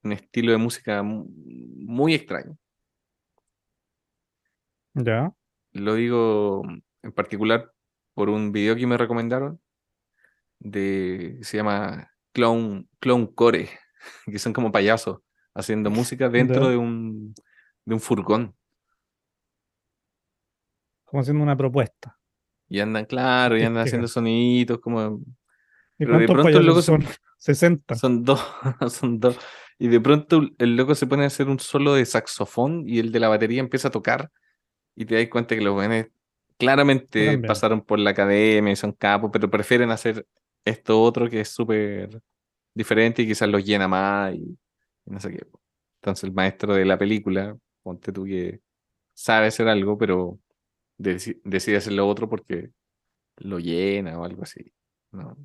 un estilo de música mu- muy extraño? Ya. Lo digo en particular por un video que me recomendaron de se llama Clown, Clown Core, [laughs] que son como payasos haciendo música [laughs] dentro Ya. de un de un furgón. Como haciendo una propuesta. Y andan, claro, y andan haciendo sonidos como ¿Y Pero de pronto el loco se- son? 60. Son dos, [laughs] son dos. Y de pronto el loco se pone a hacer un solo de saxofón y el de la batería empieza a tocar y te das cuenta que los jóvenes claramente pasaron por la academia y son capos, pero prefieren hacer esto otro que es súper diferente y quizás los llena más y, y no sé qué. Entonces el maestro de la película, ponte tú que sabe hacer algo, pero deci- decide hacer lo otro porque lo llena o algo así. No,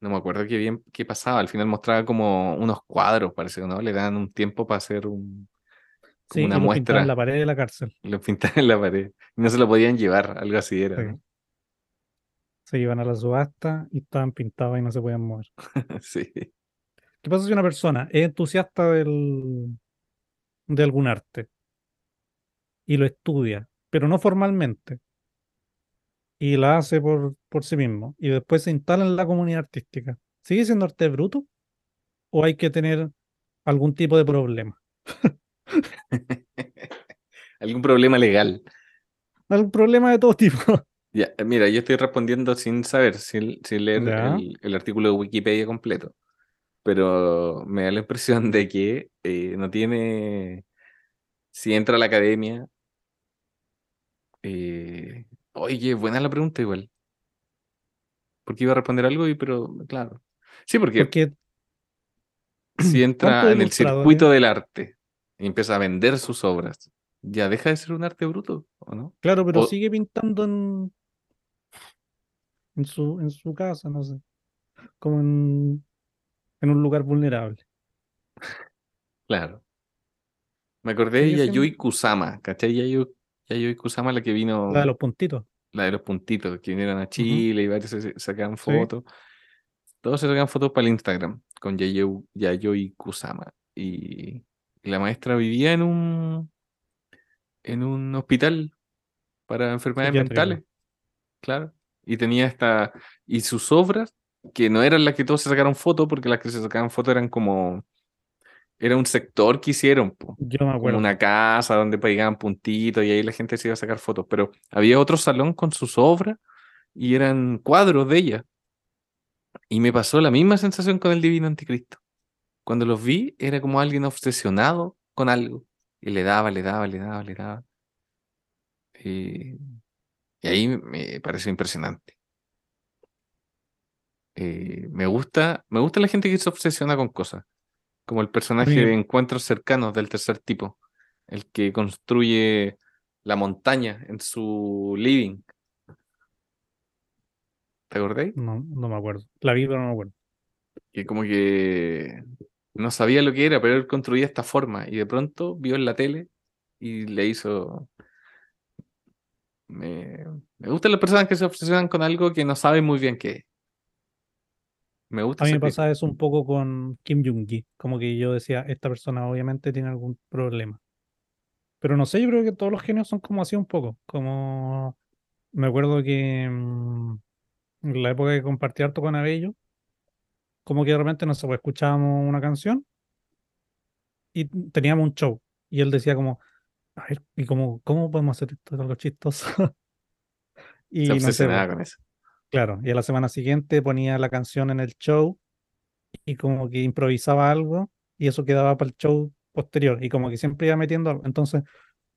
no me acuerdo qué bien qué pasaba. Al final mostraba como unos cuadros, parece, ¿no? Le dan un tiempo para hacer un, como Sí, una lo muestra. en la pared de la cárcel. [laughs] Lo pintaban en la pared. Y no se lo podían llevar, algo así era, Sí. ¿no? Se iban a la subasta y estaban pintados y no se podían mover. [laughs] Sí. ¿Qué pasa si una persona es entusiasta del, de algún arte y lo estudia, pero no formalmente, y la hace por, por sí mismo, y después se instala en la comunidad artística? ¿Sigue siendo arte bruto? ¿O hay que tener algún tipo de problema? [laughs] Algún problema legal. Algún problema de todo tipo. [laughs] Ya, eh, mira, yo estoy respondiendo sin saber, sin, sin leer el artículo de Wikipedia completo. Pero me da la impresión de que eh, no tiene. Si entra a la academia. Eh, oye, buena la pregunta igual. Porque iba a responder algo, y pero claro. Sí, porque Porque si [clears throat] entra ¿cuántos en el ilustradores? circuito del arte y empieza a vender sus obras, ¿ya deja de ser un arte bruto o no? Claro, pero O- sigue pintando en, en su, en su casa, no sé. Como en, en un lugar vulnerable. Claro. Me acordé de Yayoi Kusama, ¿cachai? Yayoi, Yayoi Kusama, la que vino, La de los puntitos. la de los puntitos, que vinieron a Chile y varios se sacaban Sí. fotos. Todos se sacaban fotos para el Instagram con Yayoi, Yayoi Kusama. Y, y la maestra vivía en un, en un hospital para enfermedades mentales. Claro. Y tenía esta. Y sus obras, que no eran las que todos se sacaron fotos, porque las que se sacaban fotos eran como. Era un sector que hicieron, po, Yo me como acuerdo. una casa donde pegaban puntitos y ahí la gente se iba a sacar fotos. Pero había otro salón con sus obras y eran cuadros de ella. Y me pasó la misma sensación con el Divino Anticristo. Cuando los vi, era como alguien obsesionado con algo. Y le daba, le daba, le daba, le daba. Eh, y ahí me pareció impresionante. Eh, me gusta, me gusta la gente que se obsesiona con cosas, como el personaje de Encuentros Cercanos del tercer tipo, el que construye la montaña en su living. ¿Te acordáis? No, no me acuerdo. La vi, pero no me acuerdo. Que como que no sabía lo que era, pero él construía esta forma y de pronto vio en la tele y le hizo... Me, me gustan las personas que se obsesionan con algo que no saben muy bien qué es. Me gusta A mí me pasaba eso un poco con Kim Jong-gi. Como que yo decía, esta persona obviamente tiene algún problema. Pero no sé, yo creo que todos los genios son como así un poco. Como me acuerdo que mm, en la época que compartí harto con Abello, como que de repente, no sé, pues, escuchábamos una canción y teníamos un show. y él decía como, a ver, ¿y cómo, cómo podemos hacer esto algo chistoso? [laughs] y Se no sé, pues, con eso. Claro, y a la semana siguiente ponía la canción en el show y como que improvisaba algo y eso quedaba para el show posterior y como que siempre iba metiendo algo. Entonces,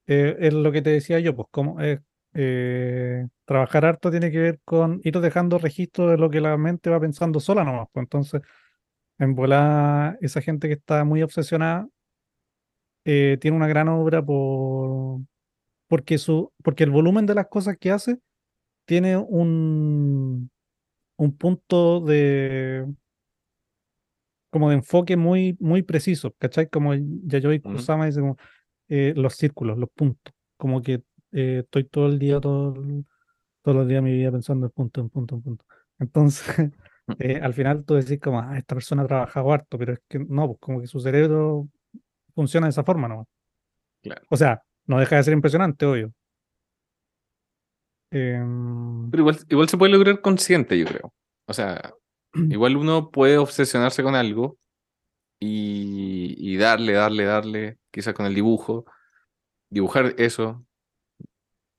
eh, es lo que te decía yo, pues como eh, trabajar harto tiene que ver con ir dejando registro de lo que la mente va pensando sola nomás. Pues entonces, en volar, esa gente que está muy obsesionada eh, tiene una gran obra por porque su porque el volumen de las cosas que hace tiene un un punto de como de enfoque muy muy preciso, ¿cachai? Como Yayoi. Kusama dice como eh, los círculos, los puntos, como que eh, estoy todo el día todo todos los días de mi vida pensando en punto, en punto, en punto. Entonces, [laughs] eh, al final tú decís como, ah, esta persona ha trabajado harto, pero es que no, pues como que su cerebro funciona de esa forma, ¿no? Claro. O sea, no deja de ser impresionante, obvio. Em, Pero igual, igual se puede lograr consciente, yo creo. O sea, [clears throat] igual uno puede obsesionarse con algo y, y darle, darle, darle, quizás con el dibujo, dibujar eso,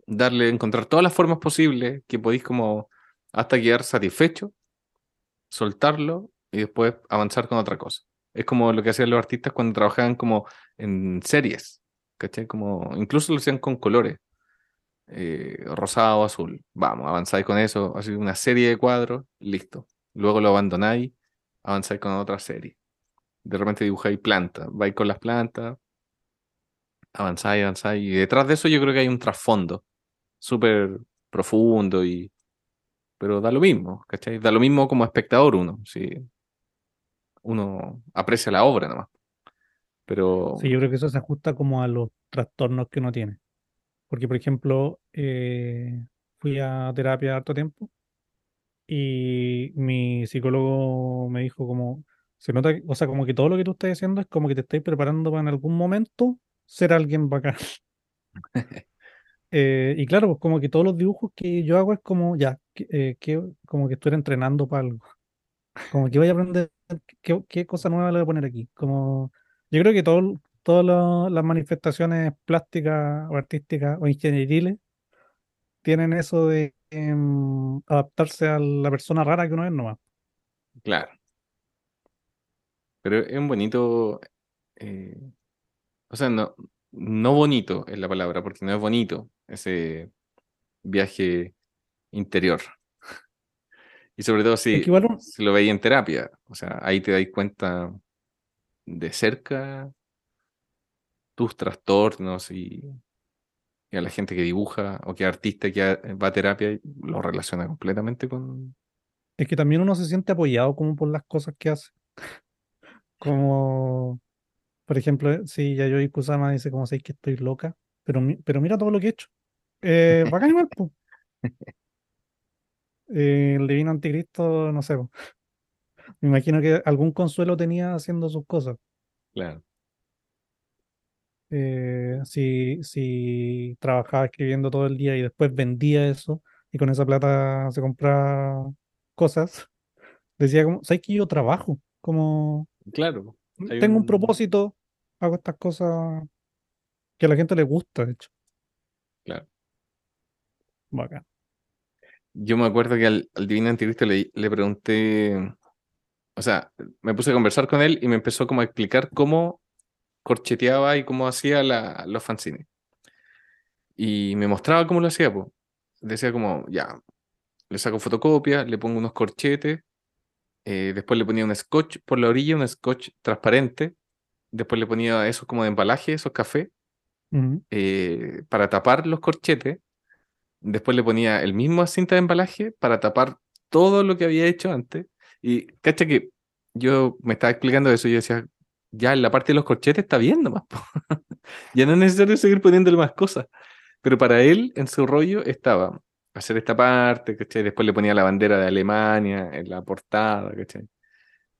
darle, encontrar todas las formas posibles que podéis como hasta quedar satisfecho, soltarlo y después avanzar con otra cosa. Es como lo que hacían los artistas cuando trabajaban como en series, ¿cachai? Como, incluso lo hacían con colores, eh, rosado, azul. Vamos, avanzáis con eso, así una serie de cuadros, listo. Luego lo abandonáis, avanzáis con otra serie. De repente dibujáis plantas, vais con las plantas, avanzáis, avanzáis. Y detrás de eso yo creo que hay un trasfondo súper profundo y... Pero da lo mismo, ¿cachai? Da lo mismo como espectador uno, si uno aprecia la obra nomás. Pero sí, yo creo que eso se ajusta como a los trastornos que uno tiene. Porque, por ejemplo, eh, fui a terapia harto tiempo y mi psicólogo me dijo como, se nota, o sea, como que todo lo que tú estás haciendo es como que te estáis preparando para en algún momento ser alguien bacán. [laughs] Eh, y claro, pues como que todos los dibujos que yo hago es como, ya, que, eh, que- como que estoy entrenando para algo. Como que voy a aprender qué, qué cosa nueva le voy a poner aquí. Como, yo creo que todo, todas la- las manifestaciones plásticas o artísticas o ingenieriles tienen eso de em, adaptarse a la persona rara que uno es nomás. claro. Pero es un bonito... eh, o sea, no, no bonito es la palabra, porque no es bonito ese viaje interior. Y sobre todo si, si lo veis en terapia, o sea, ahí te dais cuenta de cerca tus trastornos y, y a la gente que dibuja o que artista que va a terapia lo relaciona completamente con... es que también uno se siente apoyado como por las cosas que hace. Como, por ejemplo, si Yayoi Kusama dice como sé que estoy loca, pero, pero mira todo lo que he hecho. Eh, [laughs] bacán igual, po. Eh, el divino anticristo, no sé. Me imagino que algún consuelo tenía haciendo sus cosas. Claro, Eh, si, si trabajaba escribiendo todo el día y después vendía eso y con esa plata se compraba cosas, decía como, ¿sabes que yo trabajo? Como claro. tengo un un- propósito, hago estas cosas que a la gente le gusta, de hecho. Claro. Bacán. Yo me acuerdo que al, al Divino Anticristo le, le pregunté, o sea, me puse a conversar con él y me empezó como a explicar cómo corcheteaba y cómo hacía la- los fanzines. Y me mostraba cómo lo hacía, pues. Decía como, ya, le saco fotocopia, le pongo unos corchetes, eh, después le ponía un scotch por la orilla, un scotch transparente, después le ponía esos como de embalaje, esos cafés, eh, para tapar los corchetes, después le ponía el mismo cinta de embalaje para tapar todo lo que había hecho antes. Y cacha que yo me estaba explicando eso y yo decía, ya en la parte de los corchetes está bien nomás, [laughs] ya no es necesario seguir poniéndole más cosas. Pero para él, en su rollo, estaba hacer esta parte, ¿cachai? Después le ponía la bandera de Alemania en la portada, ¿cachai?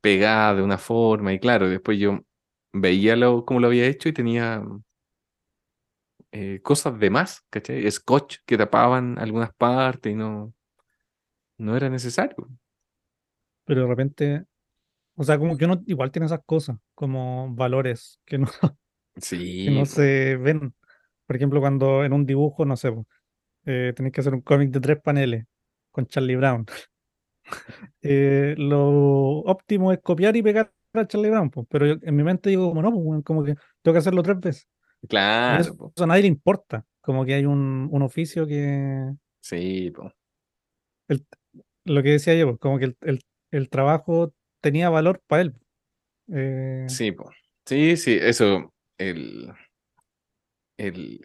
Pegada de una forma, y claro, después yo veía lo, cómo lo había hecho y tenía eh, cosas de más, ¿cachai? Scotch que tapaban algunas partes y no, no era necesario. Pero de repente, o sea, como que uno igual tiene esas cosas, como valores que no, Sí, [laughs] que no se ven. Por ejemplo, cuando en un dibujo, no sé, eh, tenéis que hacer un cómic de tres paneles con Charlie Brown. [laughs] Eh, lo óptimo es copiar y pegar a Charlie Brown, pero yo en mi mente digo, como no, pues, como que tengo que hacerlo tres veces. Claro, eso, po. a nadie le importa. Como que hay un, un oficio que. Sí, po. el- lo que decía yo, pues, como que el, el- el trabajo tenía valor para él. Eh, Sí. Sí, sí, eso. El, el,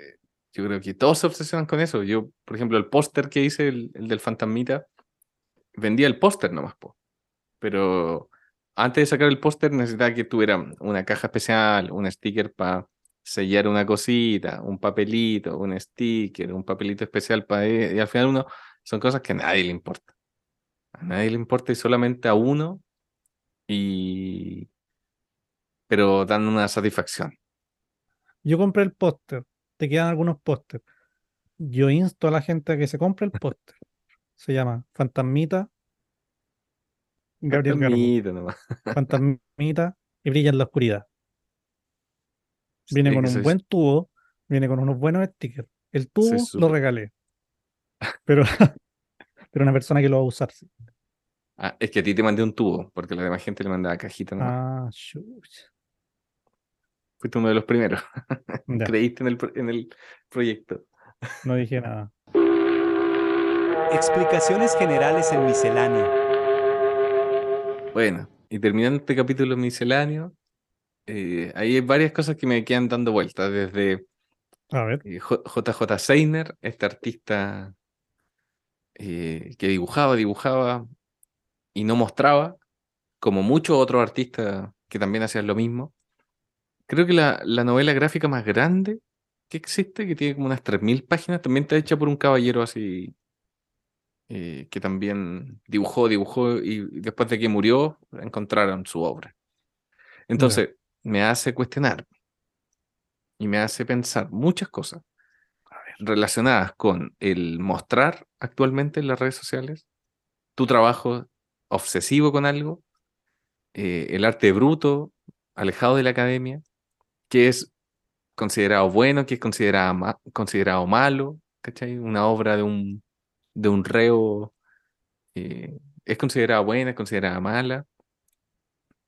yo creo que todos se obsesionan con eso. Yo, por ejemplo, el póster que hice, el, el del fantasmita, vendía el póster nomás, po. Pero antes de sacar el póster necesitaba que tuviera una caja especial, un sticker para sellar una cosita, un papelito, un sticker, un papelito especial para... Y al final uno, son cosas que a nadie le importa. A nadie le importa y solamente a uno y... Pero dan una satisfacción. yo compré el póster, te quedan algunos pósters. Yo insto a la gente a que se compre el [laughs] póster. Se llama Fantasmita Gabriel. Fantasmita nomás. Fantasmita y brilla en la oscuridad. Viene con un soy- buen tubo, viene con unos buenos stickers. El tubo lo regalé. Pero, [laughs] pero una persona que lo va a usar. sí. Ah, es que a ti te mandé un tubo, porque la demás gente le mandaba cajita nomás. Ah, chucha. Fuiste uno de los primeros. [laughs] Ya, Creíste en el, en el proyecto. no dije nada. Explicaciones generales en misceláneo. Bueno, y terminando este capítulo misceláneo, eh, ahí hay varias cosas que me quedan dando vueltas. Desde A ver, eh, J- JJ Seiner, este artista eh, que dibujaba, dibujaba y no mostraba, como muchos otros artistas que también hacían lo mismo. Creo que la, la novela gráfica más grande que existe, que tiene como unas 3.000 páginas, también está hecha por un caballero así, eh, que también dibujó, dibujó y después de que murió encontraron su obra. Entonces, me hace cuestionar y me hace pensar muchas cosas relacionadas con el mostrar actualmente en las redes sociales, tu trabajo obsesivo con algo, eh, el arte bruto, alejado de la academia, que es considerado bueno, que es considerado, ma- considerado malo, ¿cachai? Una obra de un, de un reo eh, es considerada buena, es considerada mala.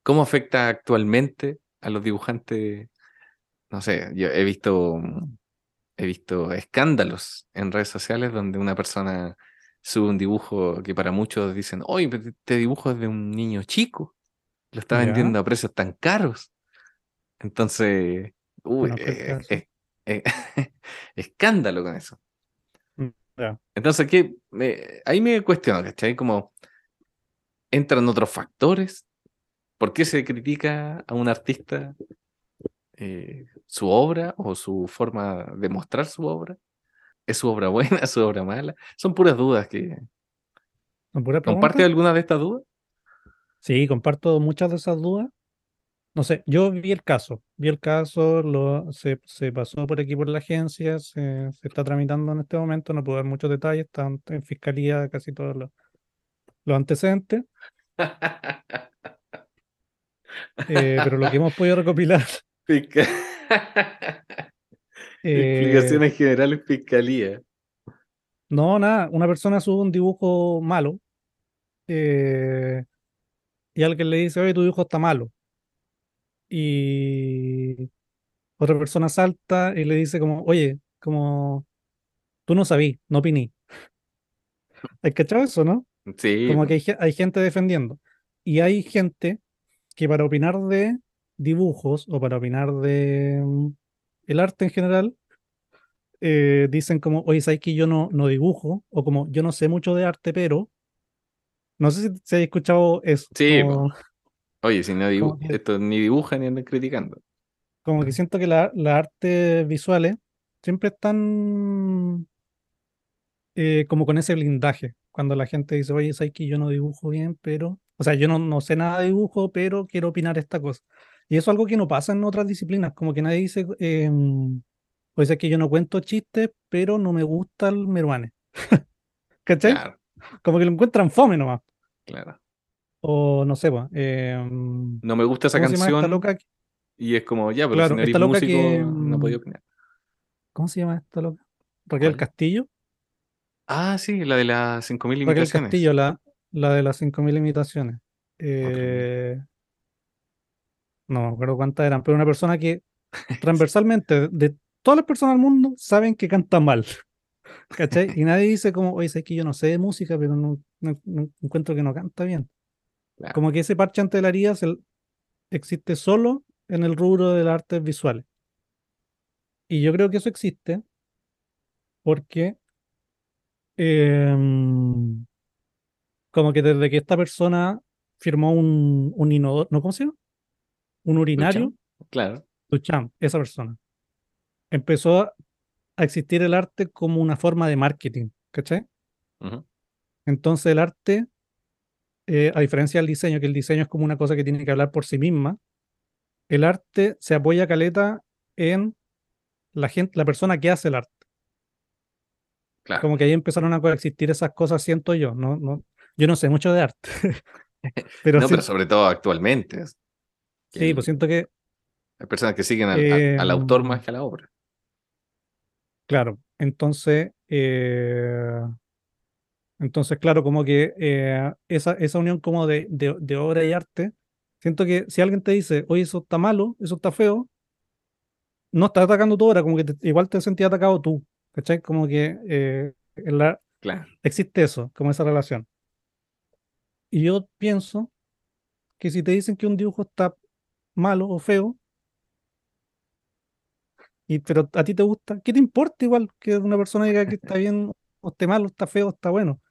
¿Cómo afecta actualmente a los dibujantes? No sé, yo he visto, he visto escándalos en redes sociales donde una persona sube un dibujo que para muchos dicen, oye, este dibujo es de un niño chico, lo está vendiendo a precios tan caros. Entonces, uy, eh, eh, eh, [laughs] escándalo con eso. ya. Entonces, ahí me cuestiono, ¿cachai? Como entran otros factores. ¿Por qué se critica a un artista su obra o su forma de mostrar su obra? ¿Es su obra [laughs] buena, es su obra mala? Son puras dudas que... ¿Son puras ¿Comparte alguna de estas dudas? Sí, comparto muchas de esas dudas. No sé, yo vi el caso, vi el caso, lo, se, se pasó por aquí por la agencia, se, se está tramitando en este momento, no puedo dar muchos detalles, están en fiscalía casi todos los, los antecedentes, eh, pero lo que hemos podido recopilar, [laughs] [laughs] eh, Explicaciones generales, fiscalía. no, nada, una persona sube un dibujo malo eh, y alguien le dice, oye, tu dibujo está malo. Y otra persona salta y le dice como, oye, como tú no sabí, no opiní. [laughs] ¿Hay cachado eso, no? Sí, Como que hay, hay gente defendiendo. Y hay gente que para opinar de dibujos o para opinar de mm, el arte en general, eh, dicen como, oye, ¿sabes que yo no, no dibujo? O como, yo no sé mucho de arte, pero... No sé si se ha escuchado eso. Sí, como- Oye, si no dibu- como que- esto ni dibujan ni andan criticando. como que siento que la- las artes visuales siempre están eh, como con ese blindaje. Cuando la gente dice, oye, sabes que yo no dibujo bien, pero, o sea, yo no, no sé nada de dibujo, pero quiero opinar esta cosa. Y eso es algo que no pasa en otras disciplinas, como que nadie dice, eh, oye, sabes que yo no cuento chistes, pero no me gusta el meruane. [laughs] ¿Cachai? Claro, Como que lo encuentran fome nomás. claro. O no sé, pues, eh, ¿cómo No me gusta esa canción. loca? Y es como, ya, pero Claro, si no músico, que, no mm, podía opinar. ¿Cómo se llama esta loca? Raquel ¿Cuál? Castillo. Ah, sí, la de las 5.000 Raquel imitaciones. Castillo, la, la de las 5.000 imitaciones. Eh, no me acuerdo cuántas eran, pero una persona que [laughs] transversalmente, de todas las personas del mundo, saben que canta mal. ¿Cachai? Y nadie dice como, oye, sé que yo no sé de música, pero no, no- no encuentro que no canta bien. Claro. Como que ese parche ante la herida se- existe solo en el rubro de las artes visuales. Y yo creo que eso existe porque em, como que desde que esta persona firmó un, un inodoro, ¿no? ¿Cómo se llama? Un urinario, Claro. Duchamp, esa persona, empezó a existir el arte como una forma de marketing, ¿cachai? Ujú. Entonces el arte, eh, a diferencia del diseño, que el diseño es como una cosa que tiene que hablar por sí misma, el arte se apoya caleta en la gente, la persona que hace el arte. Claro. Como que ahí empezaron a coexistir esas cosas, siento yo. No, no, yo no sé mucho de arte. [laughs] pero no, sí, pero sobre todo actualmente. sí, pues siento que, Hay personas que siguen al, al autor Em, más que a la obra. claro, entonces, eh, entonces, claro, como que eh, esa, esa unión como de, de, de obra y arte, siento que si alguien te dice, oye, eso está malo, eso está feo, no está atacando tu obra, como que te- igual te sentís atacado tú, ¿cachai? Como que eh, en la- Claro. existe eso, como esa relación. Y yo pienso que si te dicen que un dibujo está malo o feo, y, pero a ti te gusta, ¿qué te importa igual que una persona diga que está bien o esté malo, está feo, está bueno?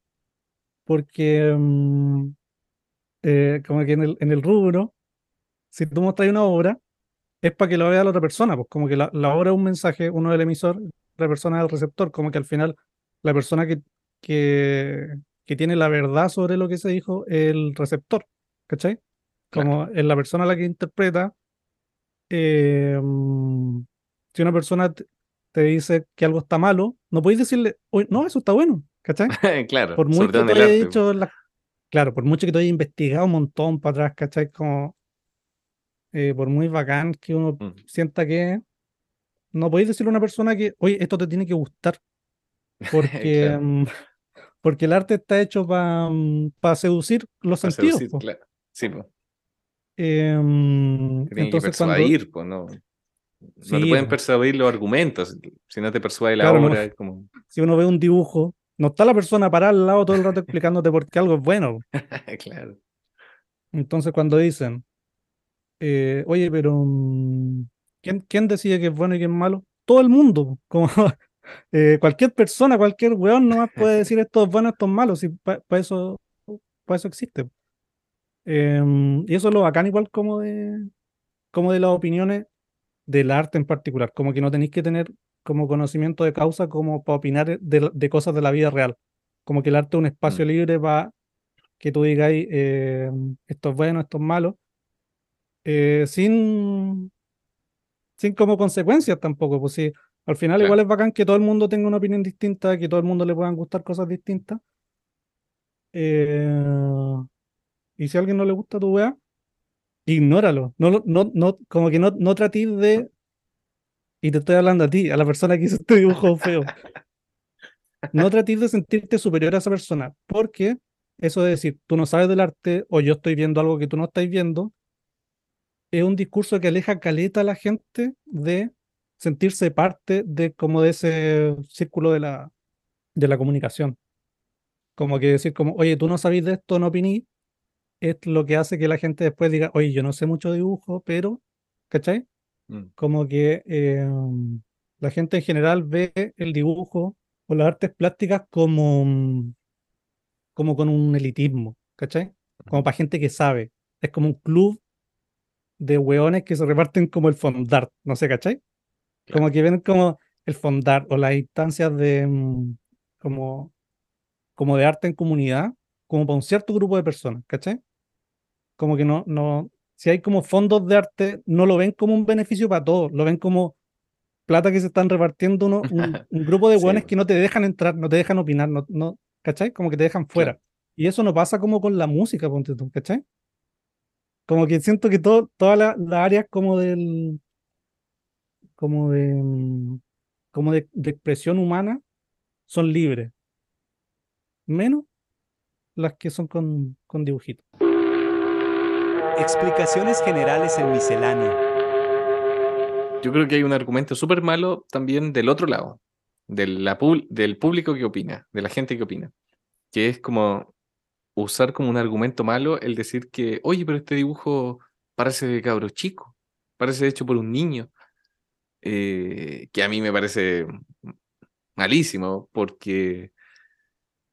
Porque mm, eh, como que en el, en el rubro, si tú mostras una obra, es para que lo vea la otra persona, pues como que la, la obra es un mensaje, uno es el emisor, la persona es el receptor, como que al final la persona que, que, que tiene la verdad sobre lo que se dijo es el receptor, ¿cachai? Claro. Como es la persona la que interpreta. eh, mm, si una persona te, dice que algo está malo, no podéis decirle, "Oye, no, eso está bueno, ¿cachai? [laughs] claro. Por mucho que te haya dicho la- Claro, por mucho que te haya investigado un montón para atrás, ¿cachai? Como, eh, por muy bacán que uno Mm. sienta que no podéis decirle a una persona que, oye, esto te tiene que gustar, [laughs] porque, Claro. mm, porque el arte está hecho para seducir los sentidos. seducir, claro. Sí, pues. Eh, mm, que entonces, cuando, pues, no. No Sí, te pueden persuadir los argumentos. Si no te persuade la Claro, no. obra, es como. si uno ve un dibujo, no está la persona parada al lado todo el rato explicándote por qué algo es bueno. [laughs] claro. Entonces, cuando dicen, eh, oye, pero mm, ¿quién, quién decide que es bueno y que es malo? Todo el mundo. Como [laughs] eh, cualquier persona, cualquier weón nomás puede [laughs] decir esto es bueno, esto es malo. Si para eso, pa eso existe. Em, y eso es lo bacán, igual como de, como de las opiniones del arte en particular. Como que no tenéis que tener como conocimiento de causa como para opinar de, de cosas de la vida real. Como que el arte es un espacio libre para que tú digáis eh, esto es bueno, esto es malo, eh, sin, sin como consecuencias tampoco. Pues sí, al final Claro. igual es bacán que todo el mundo tenga una opinión distinta, que todo el mundo le puedan gustar cosas distintas. Eh, y si a alguien no le gusta tu weá, ignóralo. No, no, no, como que no, no trates de. Y te estoy hablando a ti, a la persona que hizo este dibujo [laughs] feo. No trates de sentirte superior a esa persona, porque eso de decir, tú no sabes del arte o yo estoy viendo algo que tú no estás viendo, es un discurso que aleja caleta a la gente de sentirse parte de como de ese círculo de la, de la comunicación. Como que decir como, oye, tú no sabes de esto, no opiní, es lo que hace que la gente después diga, oye, yo no sé mucho de dibujo, pero, ¿cachai? Mm. Como que eh, la gente en general ve el dibujo o las artes plásticas como, mm, como con un elitismo, ¿cachai? Como para gente que sabe. Es como un club de hueones que se reparten como el fondart, no sé, ¿cachai? Como que ven como el fondart o las instancias de mm, como, como de arte en comunidad, como para un cierto grupo de personas, ¿cachai? Como que no, no, si hay como fondos de arte, no lo ven como un beneficio para todos, lo ven como plata que se están repartiendo uno, un, [laughs] un grupo de Sí, hueones po. que no te dejan entrar, no te dejan opinar, no, no, ¿cachai? Como que te dejan fuera. Claro. Y eso no pasa como con la música, ponte tú, ¿cachai? Como que siento que todo, todas las las áreas como del, como de, como de, de expresión humana son libres. Menos las que son con, con dibujitos. Explicaciones generales en misceláneo. Yo creo que hay un argumento súper malo también del otro lado, de la del público que opina, de la gente que opina, que es como usar como un argumento malo el decir que, oye, pero este dibujo parece de cabro chico, parece hecho por un niño, eh, que a mí me parece malísimo porque,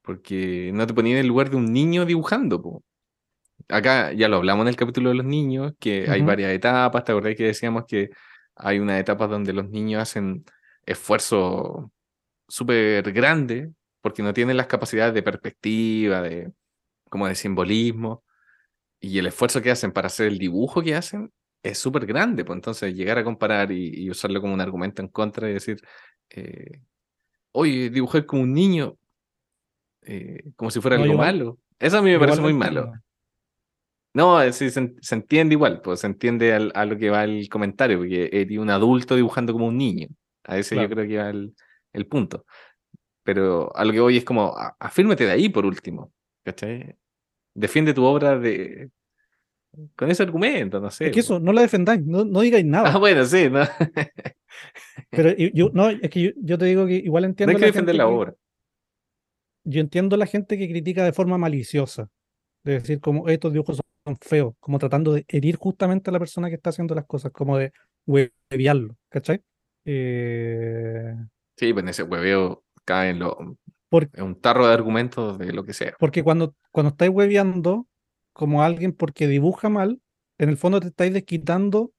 porque no te ponía en el lugar de un niño dibujando. po. Acá ya lo hablamos en el capítulo de los niños, que hay varias etapas, ¿te acordás que decíamos que hay una etapa donde los niños hacen esfuerzo súper grande porque no tienen las capacidades de perspectiva, de como de simbolismo, y el esfuerzo que hacen para hacer el dibujo que hacen es súper grande, pues entonces llegar a comparar y, y usarlo como un argumento en contra y decir, eh, oye, dibujar como un niño, eh, como si fuera No, algo malo. Eso a mí me parece muy malo. No, eh, sí, se, en- se entiende igual, pues se entiende al- a lo que va el comentario, porque eres un adulto dibujando como un niño. A ese yo creo que va el, el punto. Pero a lo que voy es como, a- afírmate de ahí por último, ¿cachai? Defiende tu obra de con ese argumento, no sé. Es que eso, no la defendáis, no, no digáis [laughs] nada. Ah, bueno, sí, no, Pero [laughs] yo, no, es que yo, yo te digo que igual no entiendo hay que la defender la que- obra. yo entiendo la gente que critica de forma maliciosa, de decir como estos dibujos son, feos, como tratando de herir justamente a la persona que está haciendo las cosas, como de hueviarlo, ¿cachai? Eh, Sí, pues en ese hueveo caen lo, por- en un tarro de argumentos de lo que sea. porque cuando, cuando estáis hueviando como alguien porque dibuja mal, en el fondo te estáis desquitando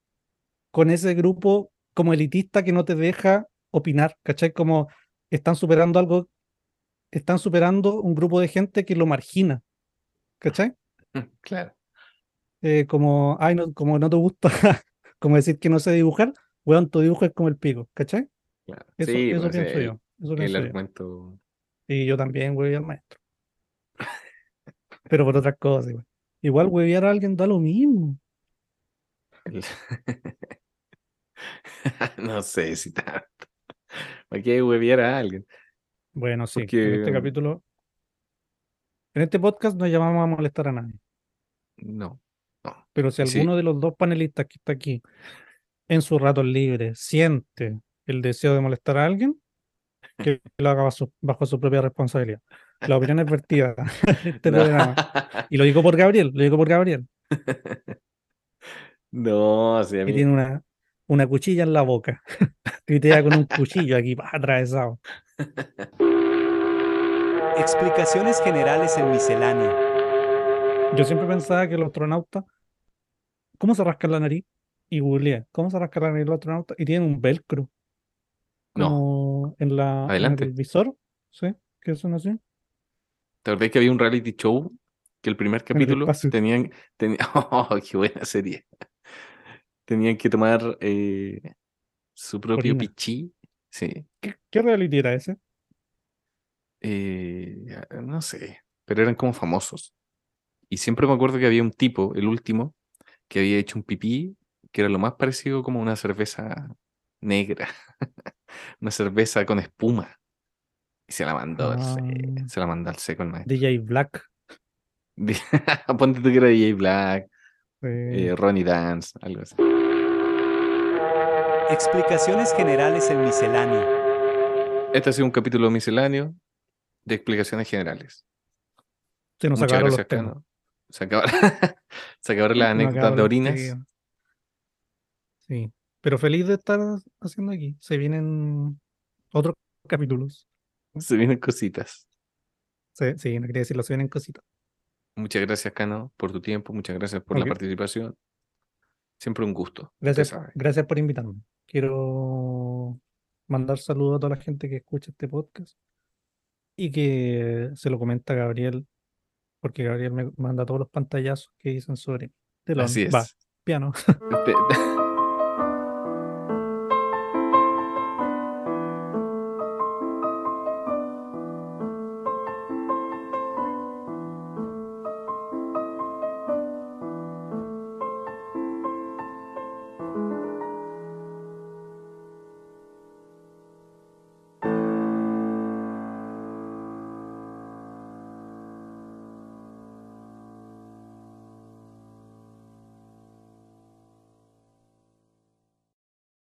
con ese grupo como elitista que no te deja opinar, ¿cachai? Como están superando algo, están superando un grupo de gente que lo margina, ¿cachai? Claro. eh, como, ay, no, como no te gusta, [laughs] como decir que no sé dibujar, weón, tu dibujo es como el pico, ¿cachai? claro. Eso, sí, eso pues, pienso el, yo. Eso el pienso yo. argumento. Y yo también hueví al maestro. Pero por otras cosas, igual. Igual huevear a alguien da lo mismo. el- [laughs] no sé si tanto. ¿Para qué hueviar a alguien? Bueno, sí, en este capítulo, en este podcast no llamamos a molestar a nadie. No. No. Pero si Sí. alguno de los dos panelistas que está aquí, en su rato libre, siente el deseo de molestar a alguien, que [laughs] lo haga bajo, bajo su propia responsabilidad. La opinión es vertida [laughs] [laughs] este No. programa. Y lo digo por Gabriel, lo digo por Gabriel, No, sí, a que mí. tiene una, una cuchilla en la boca. Critea con un cuchillo aquí atravesado. Explicaciones generales en misceláneo. Yo siempre pensaba que los astronautas, ¿cómo se rascan la nariz? Y googleé, ¿cómo se rascan la nariz los astronautas? Y tienen un velcro. No. Como en la en Adelante. el visor, ¿sí? Que son así. ¿Te acordás que había un reality show que el primer el capítulo espacio. tenían, tenía- [laughs] ¡Oh, qué buena serie! Tenían que tomar eh, su propio Orina. pichí. Sí. ¿Qué, qué reality era ese? Eh, no sé, pero eran como famosos. Y siempre me acuerdo que había un tipo, el último, que había hecho un pipí que era lo más parecido como una cerveza negra, [laughs] una cerveza con espuma. Y se la mandó, al se- Ah. se la mandó al seco el maestro. DJ Black. [laughs] Ponte tú que era DJ Black, eh, eh, Ronnie Dance, algo así. Explicaciones generales en misceláneo. Este ha sido un capítulo misceláneo de explicaciones generales. se nos Muchas acabaron los gracias. Cano. Se [laughs] acabaron, se acabaron las anécdotas de los orinas. Sí, pero feliz de estar haciendo aquí. Se vienen otros capítulos. Se vienen cositas. Sí, sí, no quería decirlo, se vienen cositas. Muchas gracias, Cano, por tu tiempo. Muchas gracias por la participación. Siempre un gusto. Gracias, gracias por invitarme. Quiero mandar saludos a toda la gente que escucha este podcast y que se lo comenta Gabriel, porque Gabriel me manda todos los pantallazos que dicen sobre Telón. Así es. Va, piano. Pe- [laughs]